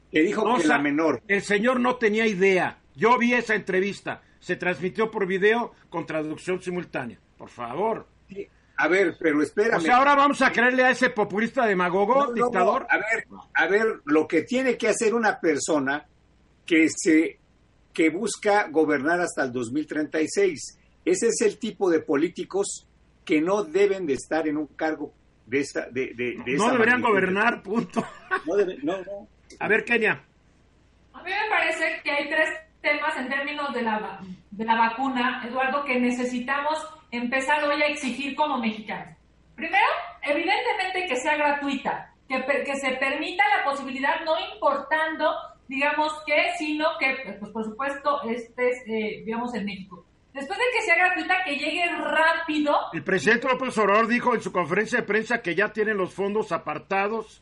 Que dijo que la menor. El señor no tenía idea. Yo vi esa entrevista. Se transmitió por video con traducción simultánea. Por favor. A ver, pero espérame. O sea, ahora vamos a creerle a ese populista demagogo, dictador. a ver, a ver, lo que tiene que hacer una persona que se que busca gobernar hasta el 2036. Ese es el tipo de políticos que no deben de estar en un cargo de esa de, de, No deberían gobernar, punto. No, no, no. A ver, Kenia. A mí me parece que hay tres temas en términos de la, de la vacuna, Eduardo, que necesitamos empezar hoy a exigir como mexicanos. Primero, evidentemente que sea gratuita, que, que se permita la posibilidad, no importando, digamos, que, sino que, pues por supuesto, estés, eh, digamos, en México. Después de que sea gratuita, que llegue rápido. El presidente López Obrador dijo en su conferencia de prensa que ya tienen los fondos apartados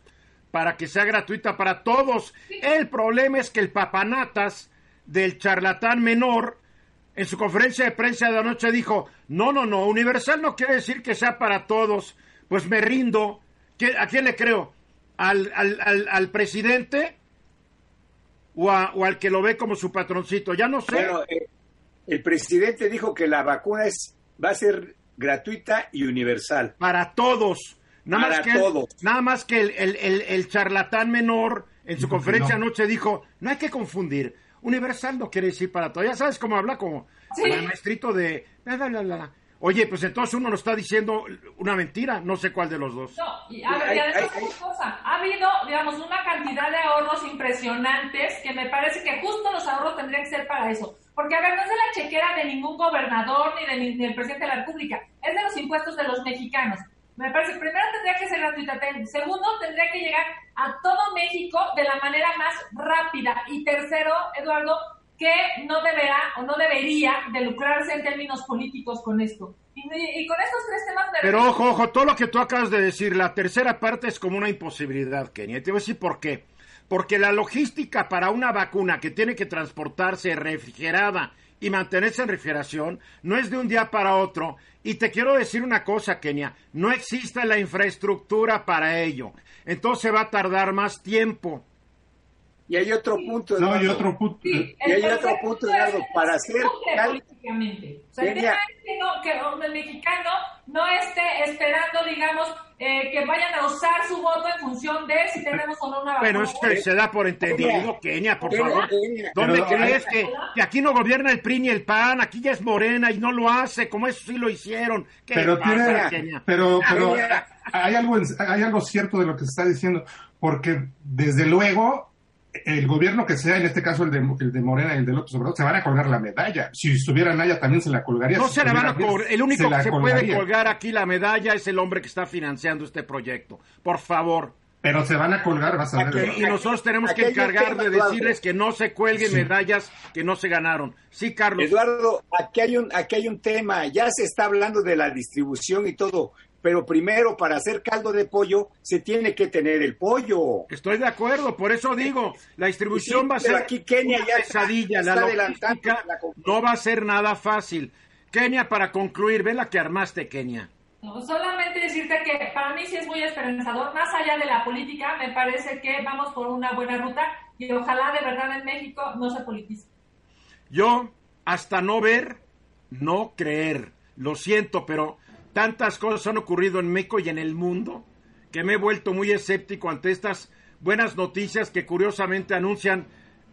para que sea gratuita para todos. El problema es que el papanatas del charlatán menor en su conferencia de prensa de anoche dijo, no, no, no, universal no quiere decir que sea para todos, pues me rindo. ¿A quién le creo? ¿Al, al, al, presidente o, o, al que lo ve como su patroncito? Ya no sé. Bueno, eh, el presidente dijo que la vacuna es, va a ser gratuita y universal. Para todos. Nada más que todos. nada más que el, el, el, charlatán menor en su conferencia anoche dijo, no hay que confundir. Universal no quiere decir para todo. Ya sabes cómo habla como el maestrito de... Oye, pues entonces uno nos está diciendo una mentira, no sé cuál de los dos. No, y, a ver, además cosa, ha habido, digamos, una cantidad de ahorros impresionantes que me parece que justo los ahorros tendrían que ser para eso. Porque, a ver, no es de la chequera de ningún gobernador ni, de, ni del presidente de la República, es de los impuestos de los mexicanos. Me parece, primero tendría que ser gratuita, segundo tendría que llegar a todo México de la manera más rápida y tercero, Eduardo, que no deberá o no debería de lucrarse en términos políticos con esto. Y, con estos tres temas... Pero ojo, ojo, todo lo que tú acabas de decir, la tercera parte es como una imposibilidad, Kenia. Te voy a decir por qué. Porque la logística para una vacuna que tiene que transportarse refrigerada y mantenerse en refrigeración no es de un día para otro. Y te quiero decir una cosa, Kenia, no existe la infraestructura para ello. Entonces va a tardar más tiempo. Y hay otro punto. No, hay otro punto. y hay otro punto, Eduardo, para hacer... O sea, que, el mexicano no esté esperando, digamos, eh, que vayan a usar su voto en función de si tenemos o no una vacuna. Es que se da por entendido, Kenia, por favor. ¿Dónde crees que, que, aquí no gobierna el PRI ni el PAN? Aquí ya es Morena y no lo hace, como eso sí lo hicieron. pero pero, pero hay algo, hay algo cierto de lo que se está diciendo, porque desde luego el gobierno que sea, en este caso el de, el de Morena y el de López Obrador, se van a colgar la medalla. Si estuviera Naya también se la colgaría. No se la van a colgar. El único que se puede colgar aquí la medalla es el hombre que está financiando este proyecto. Por favor. Pero se van a colgar, vas a ver. y nosotros tenemos que encargar de decirles que no se cuelguen medallas que no se ganaron. Sí, Carlos. Eduardo, aquí hay un, aquí hay un tema. Ya se está hablando de la distribución y todo pero primero para hacer caldo de pollo se tiene que tener el pollo. Estoy de acuerdo, por eso digo, la distribución va a ser aquí Kenia ya pesadilla, la logística no va a ser nada fácil. Kenia, para concluir, ve la que armaste, Kenia. No, solamente decirte que para mí sí es muy esperanzador, más allá de la política, me parece que vamos por una buena ruta y ojalá de verdad en México no se politice. Yo, hasta no ver, no creer. Lo siento, pero Tantas cosas han ocurrido en México y en el mundo que me he vuelto muy escéptico ante estas buenas noticias que curiosamente anuncian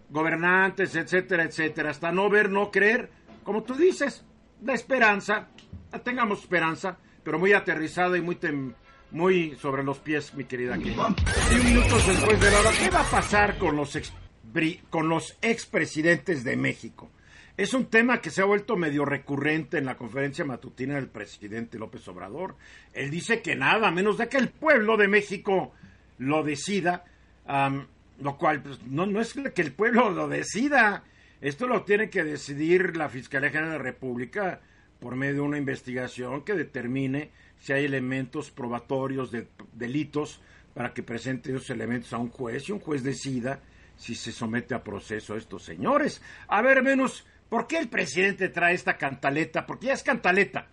gobernantes, etcétera, etcétera. Hasta no ver, no creer, como tú dices, la esperanza, tengamos esperanza, pero muy aterrizada y muy, muy sobre los pies, mi querida. Y después de la hora, ¿qué va a pasar con los, con los expresidentes de México? Es un tema que se ha vuelto medio recurrente en la conferencia matutina del presidente López Obrador. Él dice que nada, menos de que el pueblo de México lo decida, lo cual pues, no, no es que el pueblo lo decida. Esto lo tiene que decidir la Fiscalía General de la República por medio de una investigación que determine si hay elementos probatorios de delitos para que presente esos elementos a un juez y un juez decida si se somete a proceso a estos señores. A ver, menos ¿Por qué el presidente trae esta cantaleta? Porque ya es cantaleta.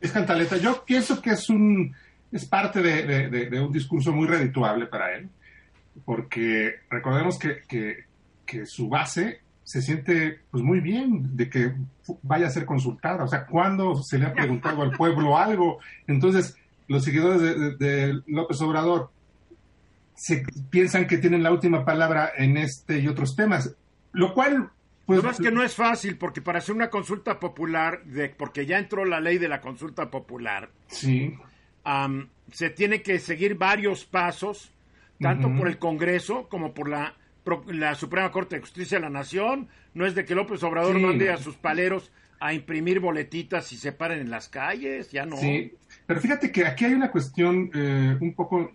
Es cantaleta. Yo pienso que es un es parte de, un discurso muy redituable para él, porque recordemos que, que, su base se siente pues muy bien de que vaya a ser consultada. O sea, cuando se le ha preguntado al pueblo algo? Entonces, los seguidores de, López Obrador se piensan que tienen la última palabra en este y otros temas, lo cual pues, es que no es fácil, porque para hacer una consulta popular, de, porque ya entró la ley de la consulta popular, sí. se tiene que seguir varios pasos, tanto por el Congreso como por la, la Suprema Corte de Justicia de la Nación. No es de que López Obrador mande a sus paleros a imprimir boletitas y se paren en las calles, ya no. Sí, pero fíjate que aquí hay una cuestión eh, un poco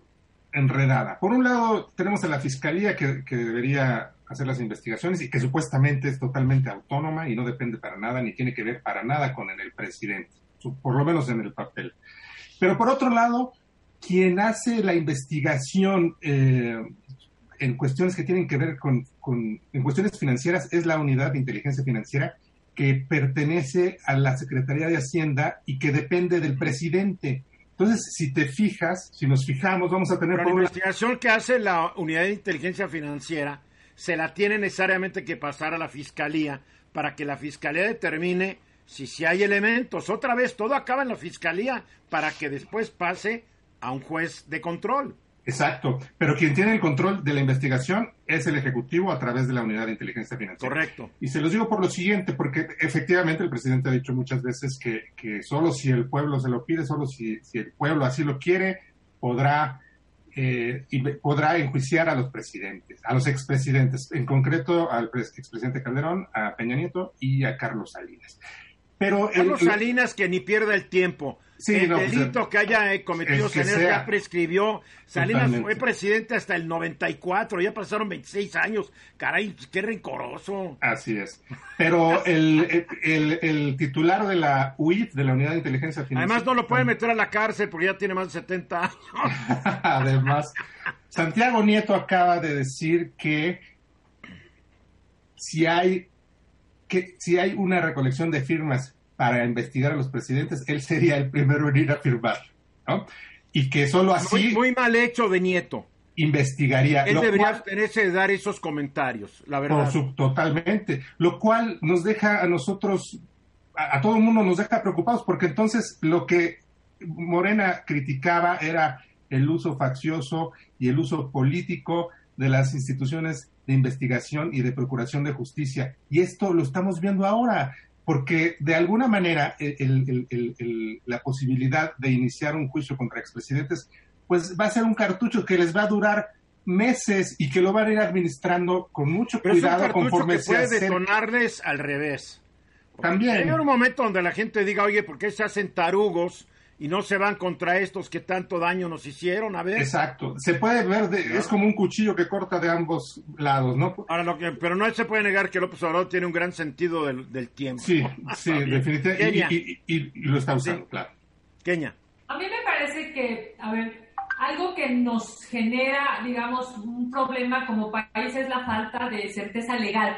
enredada. Por un lado, tenemos a la Fiscalía que, que debería hacer las investigaciones y que supuestamente es totalmente autónoma y no depende para nada ni tiene que ver para nada con el presidente, por lo menos en el papel. Pero por otro lado, quien hace la investigación eh, en cuestiones que tienen que ver con, con, en cuestiones financieras es la unidad de inteligencia financiera que pertenece a la Secretaría de Hacienda y que depende del presidente. Entonces, si te fijas, si nos fijamos, vamos a tener... la investigación que hace la unidad de inteligencia financiera se la tiene necesariamente que pasar a la fiscalía para que la fiscalía determine si, si hay elementos. Otra vez, todo acaba en la fiscalía para que después pase a un juez de control. Exacto, pero quien tiene el control de la investigación es el Ejecutivo a través de la Unidad de Inteligencia Financiera. Correcto. Y se los digo por lo siguiente, porque efectivamente el presidente ha dicho muchas veces que, que solo si el pueblo se lo pide, solo si, si el pueblo así lo quiere, podrá eh, y podrá enjuiciar a los presidentes, a los expresidentes, en concreto al expresidente Calderón, a Peña Nieto y a Carlos Salinas. Pero Carlos Salinas que ni pierda el tiempo. Sí, el pues, delito que haya eh, cometido que ya prescribió. Salinas fue presidente hasta el 94, ya pasaron 26 años. Caray, qué rencoroso. Así es. Pero el, el, titular de la UIF, de la Unidad de Inteligencia Financiera. Además, no lo puede meter a la cárcel porque ya tiene más de 70 años. *laughs* Además, Santiago Nieto acaba de decir que si hay que si hay una recolección de firmas para investigar a los presidentes, él sería el primero en ir a firmar, ¿no? Y que solo así... Muy, mal hecho de Nieto. Investigaría. Él debería tenerse de dar esos comentarios, la verdad. totalmente. Lo cual nos deja a nosotros, a, a todo el mundo nos deja preocupados, porque entonces lo que Morena criticaba era el uso faccioso y el uso político de las instituciones de investigación y de procuración de justicia. Y esto lo estamos viendo ahora porque de alguna manera la posibilidad de iniciar un juicio contra expresidentes, pues va a ser un cartucho que les va a durar meses y que lo van a ir administrando con mucho cuidado es un conforme que puede detonarles al revés. También. Hay un momento donde la gente diga, oye, ¿por qué se hacen tarugos? Y no se van contra estos que tanto daño nos hicieron, a ver. Exacto, se puede ver, es como un cuchillo que corta de ambos lados, ¿no? Ahora, lo que, pero no se puede negar que López Obrador tiene un gran sentido del, tiempo. Sí, sí, definitivamente, y, lo está usando, claro. Queña. A mí me parece que, a ver, algo que nos genera, digamos, un problema como país es la falta de certeza legal.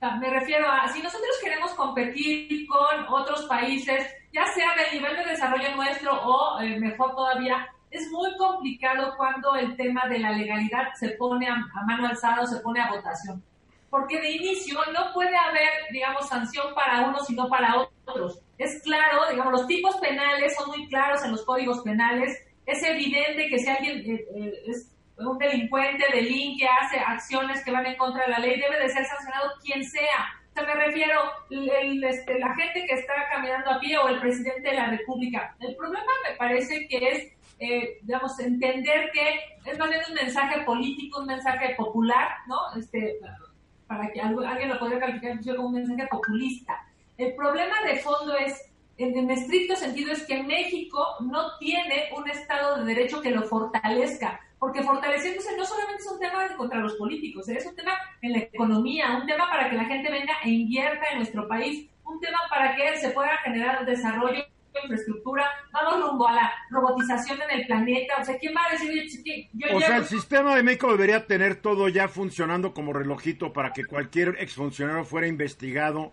Me refiero a, si nosotros queremos competir con otros países, ya sea del nivel de desarrollo nuestro o eh, mejor todavía, es muy complicado cuando el tema de la legalidad se pone a, mano alzada o se pone a votación. Porque de inicio no puede haber, digamos, sanción para unos y no para otros. Es claro, digamos, los tipos penales son muy claros en los códigos penales. Es evidente que si alguien eh, eh, es un delincuente, delinque, hace acciones que van en contra de la ley, debe de ser sancionado quien sea me refiero el, este, la gente que está caminando a pie o el presidente de la República. El problema me parece que es, eh, digamos, entender que es más bien un mensaje político, un mensaje popular, ¿no? Este, para que alguien lo podría calificar como un mensaje populista. El problema de fondo es, en, en estricto sentido, es que México no tiene un Estado de Derecho que lo fortalezca porque fortaleciéndose no solamente es un tema contra los políticos, es un tema en la economía, un tema para que la gente venga e invierta en nuestro país, un tema para que se pueda generar desarrollo infraestructura, vamos rumbo a la robotización en el planeta, o sea, ¿quién va a decir? Yo, o sea, el sistema de México debería tener todo ya funcionando como relojito para que cualquier exfuncionario fuera investigado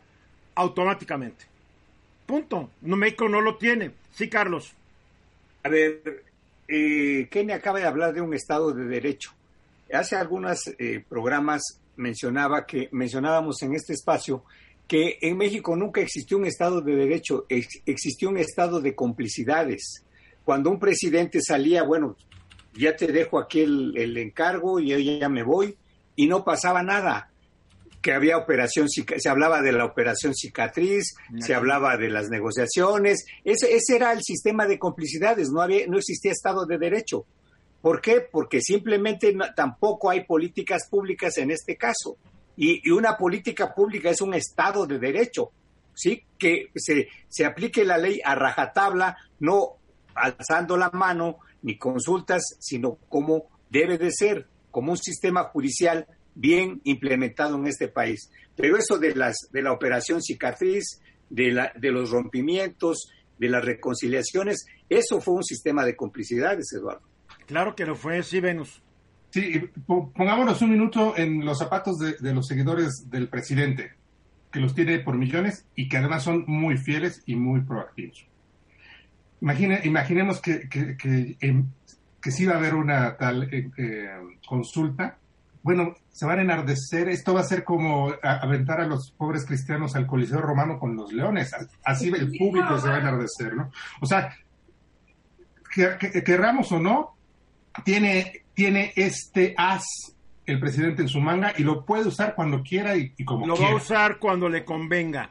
automáticamente. Punto. No, México no lo tiene. Sí, Carlos. A ver, eh, Kenny acaba de hablar de un Estado de Derecho. Hace algunos eh, programas mencionaba que mencionábamos en este espacio que en México nunca existió un Estado de Derecho, ex- existió un Estado de complicidades. Cuando un presidente salía, bueno, ya te dejo aquí el, el encargo y yo ya me voy, y no pasaba nada. Que había operación, se hablaba de la operación cicatriz, se hablaba de las negociaciones, ese, ese era el sistema de complicidades, no, había, no existía Estado de Derecho. ¿Por qué? Porque simplemente no- tampoco hay políticas públicas en este caso. Y, y una política pública es un Estado de Derecho, ¿sí? Que se, se aplique la ley a rajatabla, no alzando la mano ni consultas, sino como debe de ser, como un sistema judicial bien implementado en este país. Pero eso de las de la operación cicatriz, de la de los rompimientos, de las reconciliaciones, eso fue un sistema de complicidades, Eduardo. Claro que lo fue, sí, Venus. Sí, po- pongámonos un minuto en los zapatos de, de los seguidores del presidente, que los tiene por millones y que además son muy fieles y muy proactivos. Imagine- imaginemos que, que, que, em, que sí va a haber una tal eh, eh, consulta. Bueno, se van a enardecer. Esto va a ser como a- aventar a los pobres cristianos al Coliseo Romano con los leones. Así el público se va a enardecer, ¿no? O sea, que- que- querramos o no, tiene, tiene este as el presidente en su manga y lo puede usar cuando quiera y, y como Lo va quiera. a usar cuando le convenga.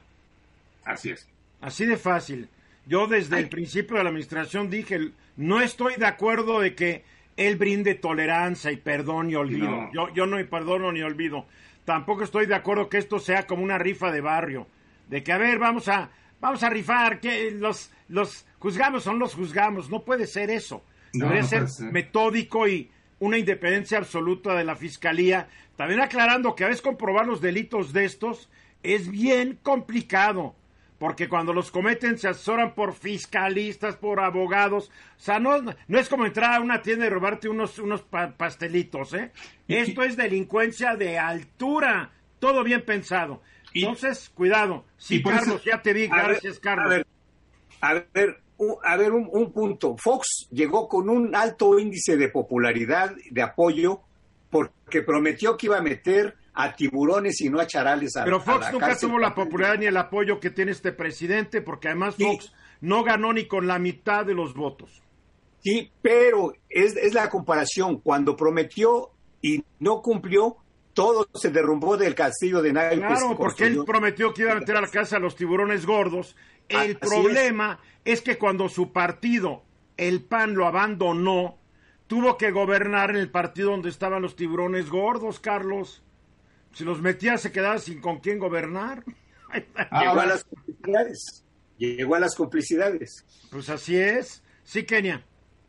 Así es. Así de fácil. Yo desde el principio de la administración dije, no estoy de acuerdo de que él brinde tolerancia y perdón y olvido. No. Yo, yo no perdono ni olvido. Tampoco estoy de acuerdo que esto sea como una rifa de barrio. De que, a ver, vamos a, vamos a rifar, que los, los juzgamos son los juzgamos. No puede ser eso. No, Debe no ser, ser. metódico y una independencia absoluta de la fiscalía. También aclarando que a veces comprobar los delitos de estos es bien complicado. Porque cuando los cometen se asesoran por fiscalistas, por abogados. O sea, no, no es como entrar a una tienda y robarte unos, unos pa- pastelitos, ¿eh? Esto es delincuencia de altura. Todo bien pensado. Y- Entonces, cuidado. Sí, y Carlos, eso- ya te vi. Ver, Gracias, Carlos. A ver, a ver, un, a ver un, un punto. Fox llegó con un alto índice de popularidad, de apoyo, porque prometió que iba a meter a tiburones y no a charales a Pero Fox nunca cárcel. tuvo la popularidad ni el apoyo que tiene este presidente, porque además Sí. Fox no ganó ni con la mitad de los votos. Sí, pero es, es la comparación. Cuando prometió y no cumplió, todo se derrumbó del castillo de naipes. Claro, que porque él prometió que iba a meter a la casa a los tiburones gordos. Ah, El problema es. que cuando su partido, el PAN, lo abandonó, tuvo que gobernar en el partido donde estaban los tiburones gordos, Carlos. Si los metía, se quedaba sin con quién gobernar. Llegó a las complicidades. Llegó a las complicidades. Pues así es. Sí, Kenia.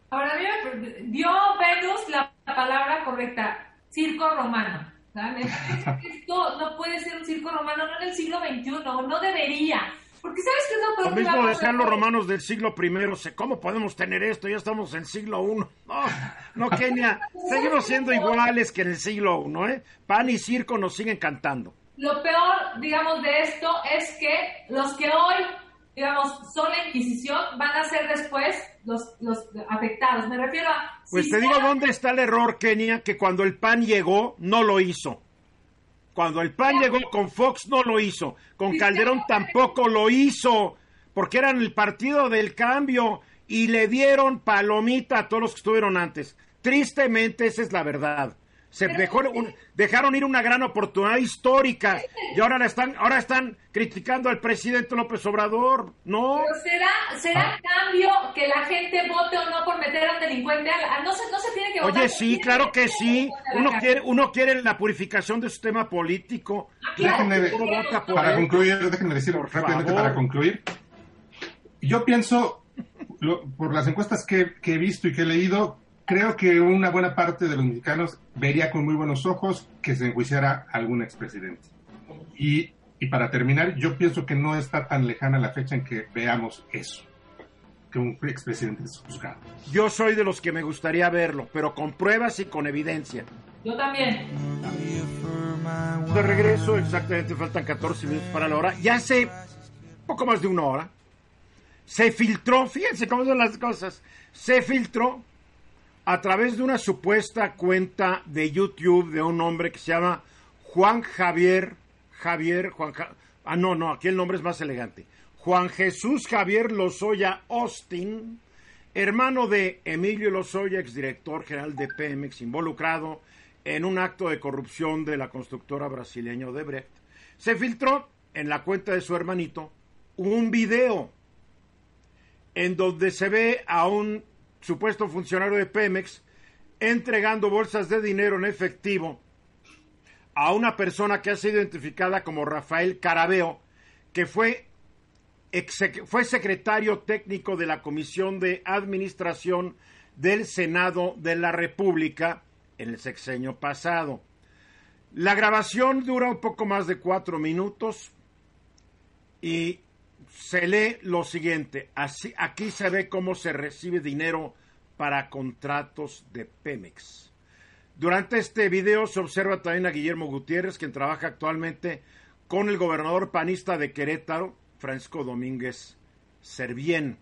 Ahora bien, dio Venus la palabra correcta, circo romano. ¿sabes? Esto no puede ser un circo romano, no en el siglo XXI, no debería. Porque ¿sabes qué es lo peor Lo que mismo decían los romanos del siglo I. sé, ¿Cómo podemos tener esto? Ya estamos en siglo I. No, no, Kenia. *laughs* Seguimos siendo iguales que en el siglo I, ¿eh? Pan y circo nos siguen cantando. Lo peor, digamos, de esto es que los que hoy, digamos, son la Inquisición van a ser después los, los afectados. Me refiero a... Pues si te digo dónde está el error, Kenia, que cuando el PAN llegó, no lo hizo. Cuando el PAN llegó con Fox, no lo hizo. Con Calderón tampoco lo hizo. Porque eran el partido del cambio y le dieron palomita a todos los que estuvieron antes. Tristemente, esa es la verdad. Se dejó un- dejaron ir una gran oportunidad histórica y ahora la están, ahora están criticando al presidente López Obrador. No. Pero será, será cambio que la gente vote o no por meter a un delincuente. a- no, se, no se tiene que votar. Oye, sí, claro que sí. Uno quiere, uno quiere la purificación de su sistema político. claro. Déjenme, por para él. concluir, déjenme decir Por rápidamente favor. para concluir. Yo pienso, lo- por las encuestas que, que he visto y que he leído, creo que una buena parte de los mexicanos vería con muy buenos ojos que se enjuiciara algún expresidente. Y, y para terminar, yo pienso que no está tan lejana la fecha en que veamos eso, que un expresidente es juzgado. Yo soy de los que me gustaría verlo, pero con pruebas y con evidencia. Yo también. De regreso, exactamente faltan 14 minutos para la hora. Ya hace poco más de una hora se filtró, fíjense cómo son las cosas, se filtró a través de una supuesta cuenta de YouTube de un hombre que se llama Juan Javier, Javier, Juan, ah no, no, aquí el nombre es más elegante, Juan Jesús Javier Lozoya Austin, hermano de Emilio Lozoya, exdirector general de Pemex, involucrado en un acto de corrupción de la constructora brasileña Odebrecht, se filtró en la cuenta de su hermanito un video en donde se ve a un supuesto funcionario de Pemex entregando bolsas de dinero en efectivo a una persona que ha sido identificada como Rafael Carabeo, que fue, fue secretario técnico de la Comisión de Administración del Senado de la República en el sexenio pasado. La grabación dura un poco más de cuatro minutos y se lee lo siguiente. Así, aquí se ve cómo se recibe dinero para contratos de Pemex. Durante este video se observa también a Guillermo Gutiérrez, quien trabaja actualmente con el gobernador panista de Querétaro, Francisco Domínguez Servién.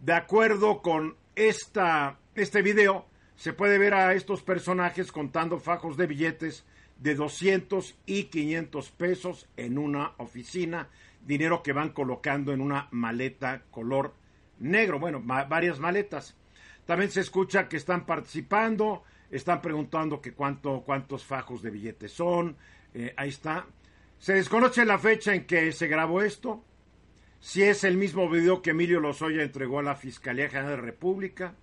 De acuerdo con esta, este video, se puede ver a estos personajes contando fajos de billetes de 200 y 500 pesos en una oficina dinero que van colocando en una maleta color negro, bueno, varias maletas. También se escucha que están participando, están preguntando que cuánto, cuántos fajos de billetes son, eh, ahí está. Se desconoce la fecha en que se grabó esto, si es el mismo video que Emilio Lozoya entregó a la Fiscalía General de la República.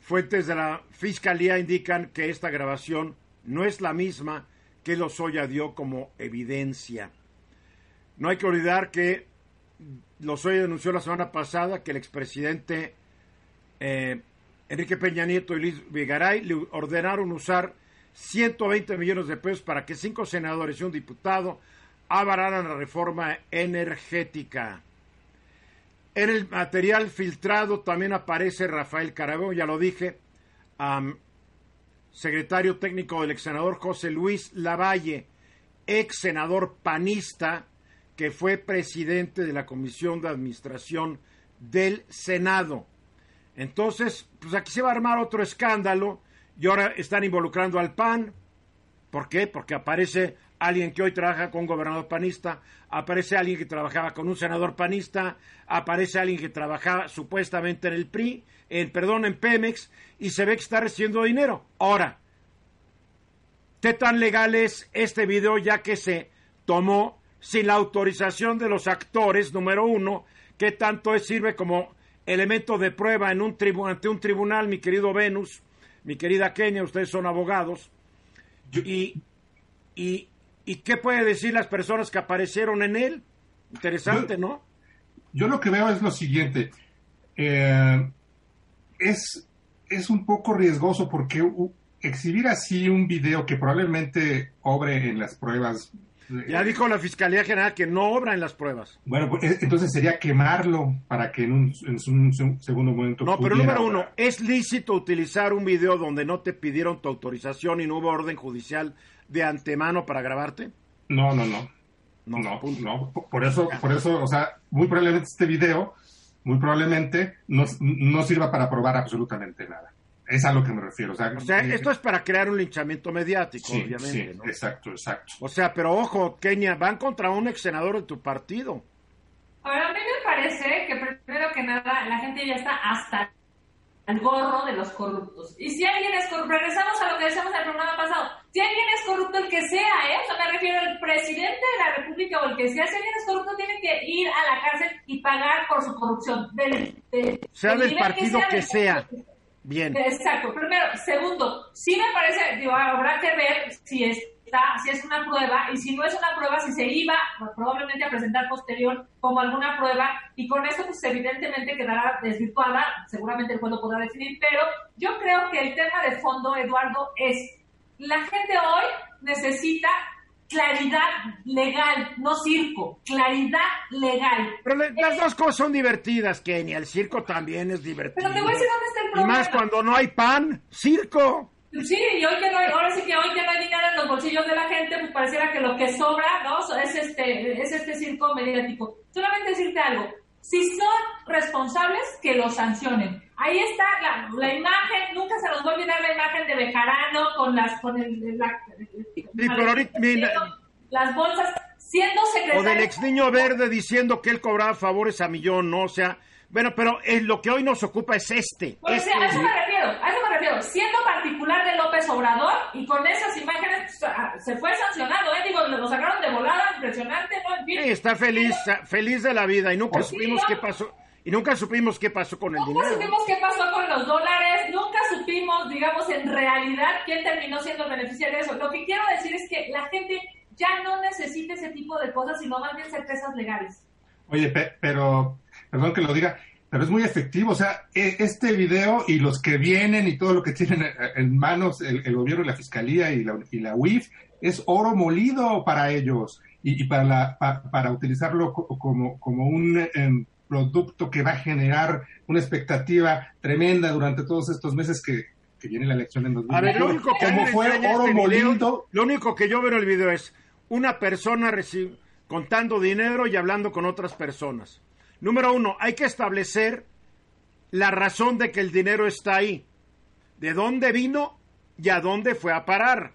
fuentes de la Fiscalía indican que esta grabación no es la misma que Lozoya dio como evidencia. No hay que olvidar que Lozoya denunció la semana pasada que el expresidente eh, Enrique Peña Nieto y Luis Vigaray le ordenaron usar 120 millones de pesos para que cinco senadores y un diputado avararan la reforma energética. En el material filtrado también aparece Rafael Carabeo, ya lo dije, secretario técnico del ex senador José Luis Lavalle, ex senador panista que fue presidente de la Comisión de Administración del Senado. Entonces, pues aquí se va a armar otro escándalo y ahora están involucrando al PAN. ¿Por qué? Porque aparece alguien que hoy trabaja con un gobernador panista, aparece alguien que trabajaba con un senador panista, aparece alguien que trabajaba supuestamente en el PRI, en, perdón, en Pemex, y se ve que está recibiendo dinero. Ahora, ¿qué tan legal es este video ya que se tomó sin la autorización de los actores, número uno? ¿Qué tanto sirve como elemento de prueba en un ante un tribunal, mi querido Venus, mi querida Kenia, ustedes son abogados? Y, y, ¿Y qué puede decir las personas que aparecieron en él? Interesante, ¿no? Yo lo que veo es lo siguiente. Eh, es, es un poco riesgoso porque exhibir así un video que probablemente obre en las pruebas. Ya dijo la Fiscalía General que no obra en las pruebas. Bueno, pues, entonces sería quemarlo para que en un, segundo momento. No, pero número uno, ¿es lícito utilizar un video donde no te pidieron tu autorización y no hubo orden judicial de antemano para grabarte? No, no, no. No, no, Por eso, por eso, o sea, muy probablemente este video, muy probablemente no, sirva para probar absolutamente nada. Es a lo que me refiero. O sea, esto es para crear un linchamiento mediático, obviamente. Sí, exacto, exacto. O sea, pero ojo, Kenia, van contra un ex senador de tu partido. Ahora, a mí me parece que primero que nada la gente ya está hasta al gorro de los corruptos. Y si alguien es corrupto, regresamos a lo que decíamos en el programa pasado, si alguien es corrupto, el que sea, ¿eh? O sea, me refiero al presidente de la República o el que sea, si alguien es corrupto, tiene que ir a la cárcel y pagar por su corrupción. sea del partido que sea. Bien. Exacto. Primero. Segundo, sí me parece, digo, habrá que ver si es si es una prueba y si no es una prueba, si se iba pues, probablemente a presentar posterior como alguna prueba y con eso pues evidentemente quedará desvirtuada, seguramente el juez podrá definir, pero yo creo que el tema de fondo, Eduardo, es la gente hoy necesita claridad legal, no circo, claridad legal. Pero las dos cosas son divertidas, Kenia, el circo también es divertido. Pero te voy a decir dónde está el problema. Y más cuando no hay pan, circo. Sí, y hoy que no hay, ahora sí que hoy que no hay dinero en los bolsillos de la gente, pues pareciera que lo que sobra, ¿no? Es este, es este circo mediático. Solamente decirte algo, si son responsables, que los sancionen. Ahí está la, la, imagen, nunca se nos va a olvidar la imagen de Bejarano con las, con el, la, las bolsas siendo secretario. O del ex niño verde diciendo que él cobraba favores a millón, ¿no? O sea, bueno, pero es, lo que hoy nos ocupa es este. Pues, este. a eso me refiero, a eso me refiero. Siendo particular de López Obrador y con esas imágenes se fue sancionado, ¿eh? Digo, lo sacaron de volada, impresionante, ¿no? En fin. Sí, está feliz, feliz de la vida y nunca Pues sí, supimos ¿no? qué pasó. Y nunca supimos qué pasó con el Nunca dinero. supimos qué pasó con los dólares, nunca supimos, digamos, en realidad quién terminó siendo el beneficiario de eso. Lo que quiero decir es que la gente ya no necesita ese tipo de cosas, sino más bien certezas legales. Oye, pe- pero, perdón que lo diga, pero es muy efectivo. O sea, e- este video y los que vienen y todo lo que tienen eh, en manos el, el gobierno y la fiscalía y la, y la UIF es oro molido para ellos y, y para, la, pa- para utilizarlo co- como, como un em, producto que va a generar una expectativa tremenda durante todos estos meses que, que viene la elección en A ver, 2021. lo único que a como fue oro este video, molido, lo único que yo veo en el video es una persona contando dinero y hablando con otras personas. Número uno, hay que establecer la razón de que el dinero está ahí, de dónde vino y a dónde fue a parar.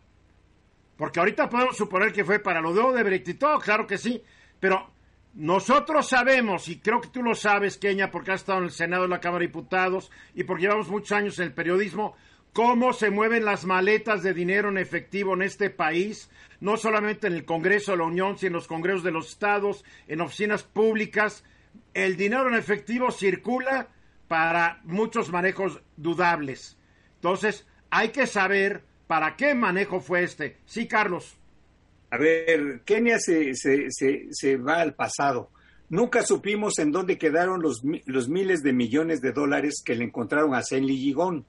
Porque ahorita podemos suponer que fue para lo de Odebrecht y todo, claro que sí, pero nosotros sabemos, y creo que tú lo sabes, Kenia, porque has estado en el Senado, en la Cámara de Diputados, y porque llevamos muchos años en el periodismo, cómo se mueven las maletas de dinero en efectivo en este país, no solamente en el Congreso de la Unión, sino en los congresos de los estados, en oficinas públicas. El dinero en efectivo circula para muchos manejos dudables. Entonces, hay que saber para qué manejo fue este. Sí, Carlos. A ver, Kenia se, se, se, se va al pasado. Nunca supimos en dónde quedaron los, los miles de millones de dólares que le encontraron a Zenli Gigón.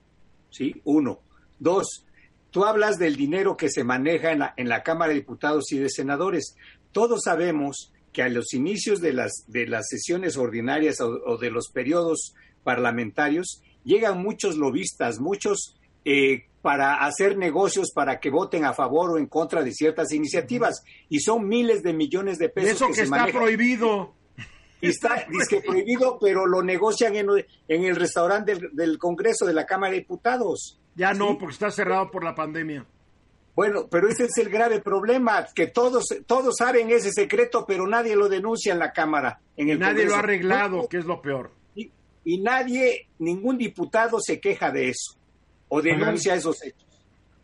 ¿Sí? Uno. Dos, tú hablas del dinero que se maneja en la, en la Cámara de Diputados y de Senadores. Todos sabemos que a los inicios de las, de las sesiones ordinarias o, o de los periodos parlamentarios llegan muchos lobistas, muchos eh, para hacer negocios para que voten a favor o en contra de ciertas iniciativas. Y son miles de millones de pesos Eso que, que se está manejan. prohibido. Y está prohibido, pero lo negocian en, en el restaurante del, del Congreso de la Cámara de Diputados. Ya no, Sí. porque está cerrado por la pandemia. Bueno, pero ese es el grave problema, que todos, todos saben ese secreto, pero nadie lo denuncia en la Cámara. En el Nadie lo ha arreglado, que es lo peor. Y, y nadie, ningún diputado se queja de eso o denuncia esos hechos.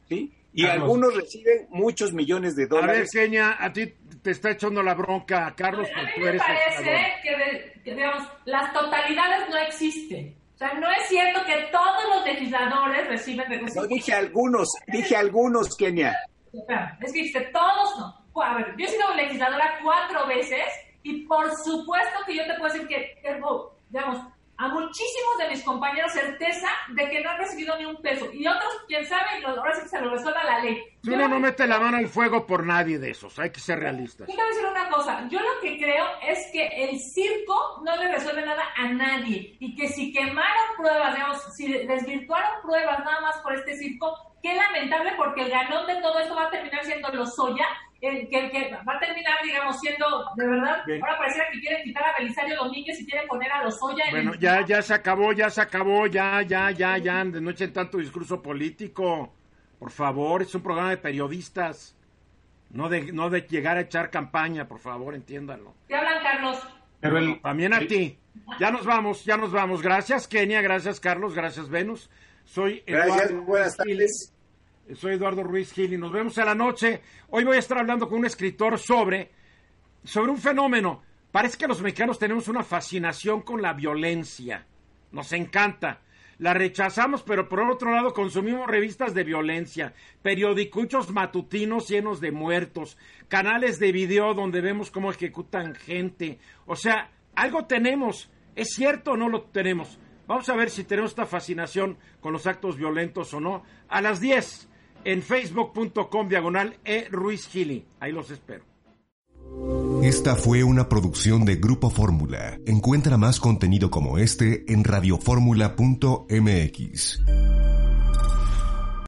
¿sí? Y Carlos. algunos reciben muchos millones de A ver, dólares. Kenia, a ti te está echando la bronca a Carlos A porque mí tú me eres parece legislador. que, de- que, digamos, las totalidades no existen. O sea, no es cierto que todos los legisladores reciben recursos. No dije algunos, dije algunos, Kenia. Es que dijiste todos no. A ver, yo he sido legisladora cuatro veces y por supuesto que yo te puedo decir que tengo, digamos, a muchísimos de mis compañeros certeza de que no han recibido ni un peso. Y otros, quién sabe, y los- ahora sí que se lo resuelva la ley. Yo Uno no que- mete la mano al fuego por nadie de esos, hay que ser realistas. Yo a decir una cosa, yo lo que creo es que el circo no le resuelve nada a nadie y que si quemaron pruebas, digamos, si desvirtuaron pruebas nada más por este circo, qué lamentable porque el ganón de todo esto va a terminar siendo Lozoya, el que, el que va a terminar, digamos, siendo, de verdad, Bien. ahora pareciera que quieren quitar a Belisario Domínguez y quieren poner a Lozoya en Bueno, el- ya, ya se acabó, ya se acabó, ya, ya, ya, ya, de no echen tanto discurso político. Por favor, es un programa de periodistas. No de, no de llegar a echar campaña, por favor, entiéndanlo. ¿Te hablan, Carlos? pero el, También a ti. Ya nos vamos, ya nos vamos. Gracias, Kenia, gracias, Carlos, gracias, Venus. Soy Gracias, Eduardo buenas Gil. tardes. Soy Eduardo Ruiz Gil y nos vemos a la noche. Hoy voy a estar hablando con un escritor sobre, sobre un fenómeno. Parece que los mexicanos tenemos una fascinación con la violencia. Nos encanta. La rechazamos, pero por otro lado consumimos revistas de violencia, periodicuchos matutinos llenos de muertos, canales de video donde vemos cómo ejecutan gente. O sea, algo tenemos. ¿Es cierto o no lo tenemos? Vamos a ver si tenemos esta fascinación con los actos violentos o no. A las 10 en facebook.com diagonal e Ruiz Gili. Ahí los espero. Esta fue una producción de Grupo Fórmula. Encuentra más contenido como este en radioformula.mx.